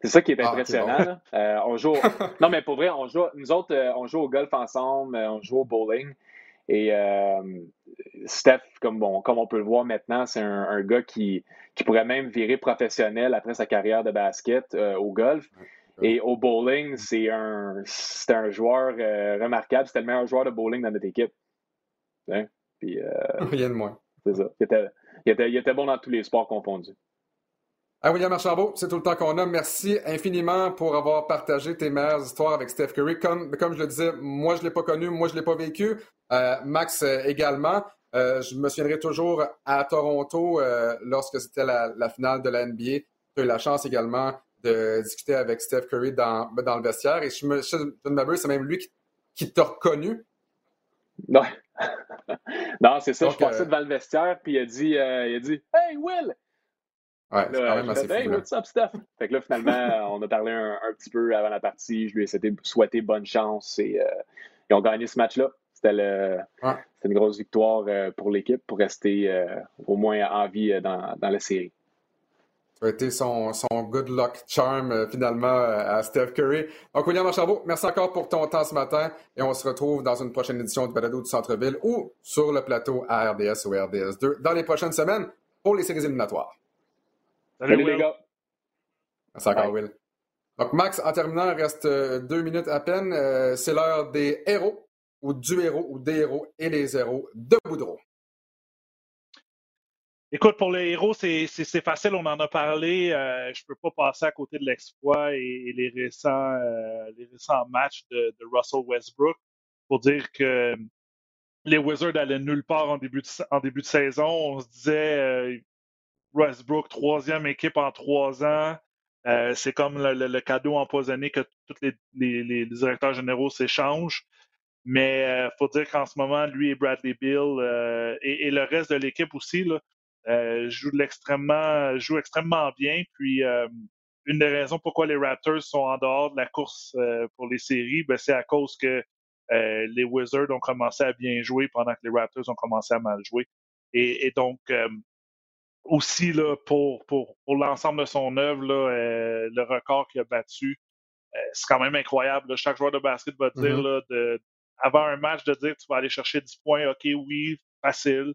C'est ça qui est ah, impressionnant. Euh, on joue <laughs> Non, mais pour vrai, on joue... nous autres, euh, on joue au golf ensemble, euh, on joue au bowling. Et Steph, comme, bon, comme on peut le voir maintenant, c'est un, gars qui, qui pourrait même virer professionnel après sa carrière de basket au golf. Et au bowling, c'est un, un joueur remarquable. C'était le meilleur joueur de bowling dans notre équipe. Hein? Puis, <laughs> Rien de moins. C'est ça. Il était, il, était, il était bon dans tous les sports confondus. Ah, William Archambault, c'est tout le temps qu'on a. Merci infiniment pour avoir partagé tes meilleures histoires avec Steph Curry. Comme, comme je le disais, moi, je ne l'ai pas connu, moi, je ne l'ai pas vécu. Euh, Max euh, également. Euh, je me souviendrai toujours à Toronto, lorsque c'était la, finale de la NBA. J'ai eu la chance également de discuter avec Steph Curry dans, dans le vestiaire. Et je me, je, c'est même lui qui, t'a reconnu. Non, <laughs> non c'est ça. je passais devant le vestiaire, puis il a dit, il a dit Hey, Will, Ouais, c'est quand même assez fait, hey, what's up, Steph? Fait que là, finalement, <laughs> on a parlé un, petit peu avant la partie. Je lui ai souhaité bonne chance et euh, ils ont gagné ce match-là. C'était une grosse victoire euh, pour l'équipe pour rester euh, au moins en vie dans, dans la série. Ça a été son, son good luck charm finalement à Steph Curry. Donc, William Archambault, merci encore pour ton temps ce matin et on se retrouve dans une prochaine édition du Balado du Centre-Ville ou sur le plateau à RDS ou RDS2 dans les prochaines semaines pour les séries éliminatoires. Salut, les gars. Merci encore, Will. Donc, Max, en terminant, il reste euh, deux minutes à peine. Euh, c'est l'heure des héros, ou du héros, ou des héros et les héros de Boudreau. Écoute, pour les héros, c'est facile, on en a parlé. Euh, je ne peux pas passer à côté de l'exploit et, les, récents, les récents matchs de, Russell Westbrook pour dire que les Wizards allaient nulle part en début de, en début de saison. On se disait, Westbrook, troisième équipe en trois ans. Euh, c'est comme le, cadeau empoisonné que tous les, directeurs généraux s'échangent. Mais il euh, faut dire qu'en ce moment, lui et Bradley Bill euh, et, le reste de l'équipe aussi là, jouent, extrêmement, jouent extrêmement bien. Puis une des raisons pourquoi les Raptors sont en dehors de la course pour les séries, ben, c'est à cause que les Wizards ont commencé à bien jouer pendant que les Raptors ont commencé à mal jouer. et donc, aussi là, pour, pour, pour l'ensemble de son œuvre, là, euh, le record qu'il a battu, euh, c'est quand même incroyable. Chaque joueur de basket va dire, mm-hmm. là, de, avant un match, de dire tu vas aller chercher 10 points, OK, oui, facile.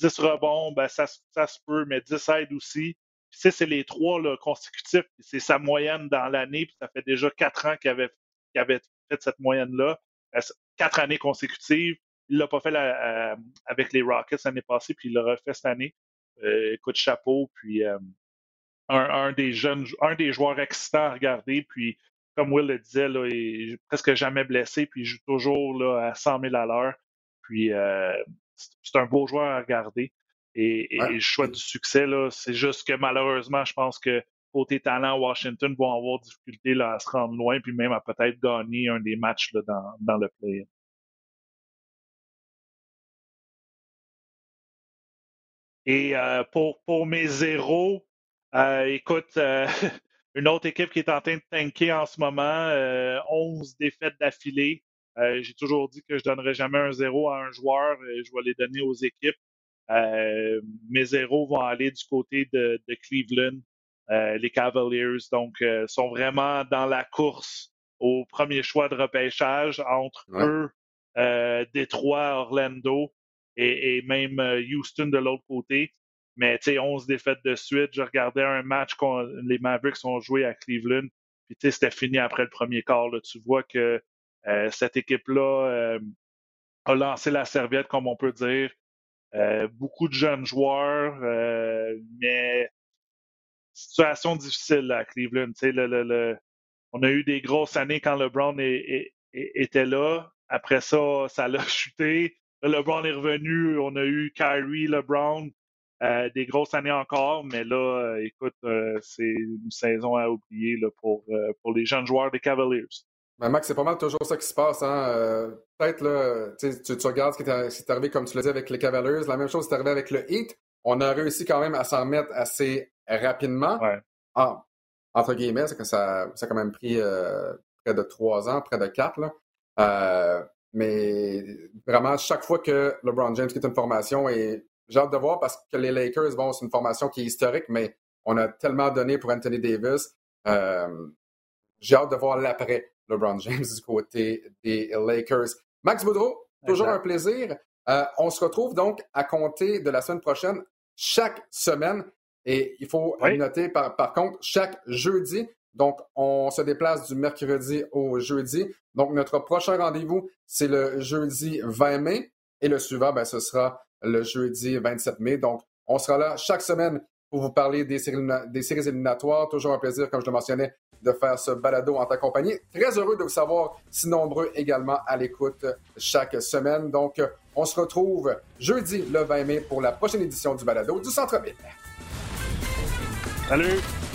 10 rebonds, ben, ça, ça se peut, mais 10 aides aussi. Puis, c'est les trois là, consécutifs. C'est sa moyenne dans l'année. Puis ça fait déjà quatre ans qu'il avait, avait fait cette moyenne-là. Euh, quatre années consécutives. Il l'a pas fait avec les Rockets l'année passée, puis il l'a refait cette année. Euh, écoute, chapeau. Puis euh, un, des jeunes, un des joueurs excitants à regarder. Puis comme Will le disait, là, il est presque jamais blessé, puis il joue toujours là, à 100 000 à l'heure. Puis euh, c'est un beau joueur à regarder. Et, je souhaite du succès. Là. C'est juste que malheureusement, je pense que côté talent, Washington vont avoir difficulté là, à se rendre loin, puis même à peut-être gagner un des matchs là, dans, dans le play. Et euh, pour, pour mes zéros, euh, écoute, euh, <laughs> une autre équipe qui est en train de tanker en ce moment, 11 défaites d'affilée. J'ai toujours dit que je donnerais jamais un zéro à un joueur, je vais les donner aux équipes. mes zéros vont aller du côté de, de Cleveland, les Cavaliers, donc sont vraiment dans la course au premier choix de repêchage entre eux, Détroit, Orlando et, même euh, Houston de l'autre côté. Mais tu sais, 11 défaites de suite. Je regardais un match quand les Mavericks ont joué à Cleveland. Puis tu sais, c'était fini après le premier quart. Là. Tu vois que euh, cette équipe-là euh, a lancé la serviette, comme on peut dire. beaucoup de jeunes joueurs, mais situation difficile à Cleveland. Tu sais, le, le, on a eu des grosses années quand LeBron était là. Après ça, ça l'a <laughs> chuté. LeBron est revenu, on a eu Kyrie, LeBron, euh, des grosses années encore, mais là, euh, écoute, euh, c'est une saison à oublier là, pour, pour les jeunes joueurs des Cavaliers. Ben Max, c'est pas mal toujours ça qui se passe. Hein? Peut-être, là, tu, tu regardes ce qui est, arrivé, comme tu l'as dit, avec les Cavaliers. La même chose est arrivé avec le Heat. On a réussi quand même à s'en mettre assez rapidement. Ah, entre guillemets, c'est que ça, ça a quand même pris près de trois ans, près de quatre. Là. Mais vraiment, chaque fois que LeBron James quitte une formation, et j'ai hâte de voir parce que les Lakers, bon, c'est une formation qui est historique, mais on a tellement donné pour Anthony Davis. Euh, j'ai hâte de voir l'après LeBron James du côté des Lakers. Max Boudreau, toujours un plaisir. Euh, on se retrouve donc à compter de la semaine prochaine chaque semaine. Et il faut noter par, par contre chaque jeudi. Donc, on se déplace du mercredi au jeudi. Donc, notre prochain rendez-vous, c'est le jeudi 20 mai. Et le suivant, ben, ce sera le jeudi 27 mai. Donc, on sera là chaque semaine pour vous parler des séries, éliminatoires. Toujours un plaisir, comme je le mentionnais, de faire ce balado en ta compagnie. Très heureux de vous savoir si nombreux également à l'écoute chaque semaine. Donc, on se retrouve jeudi le 20 mai pour la prochaine édition du balado du Centre-Ville. Salut!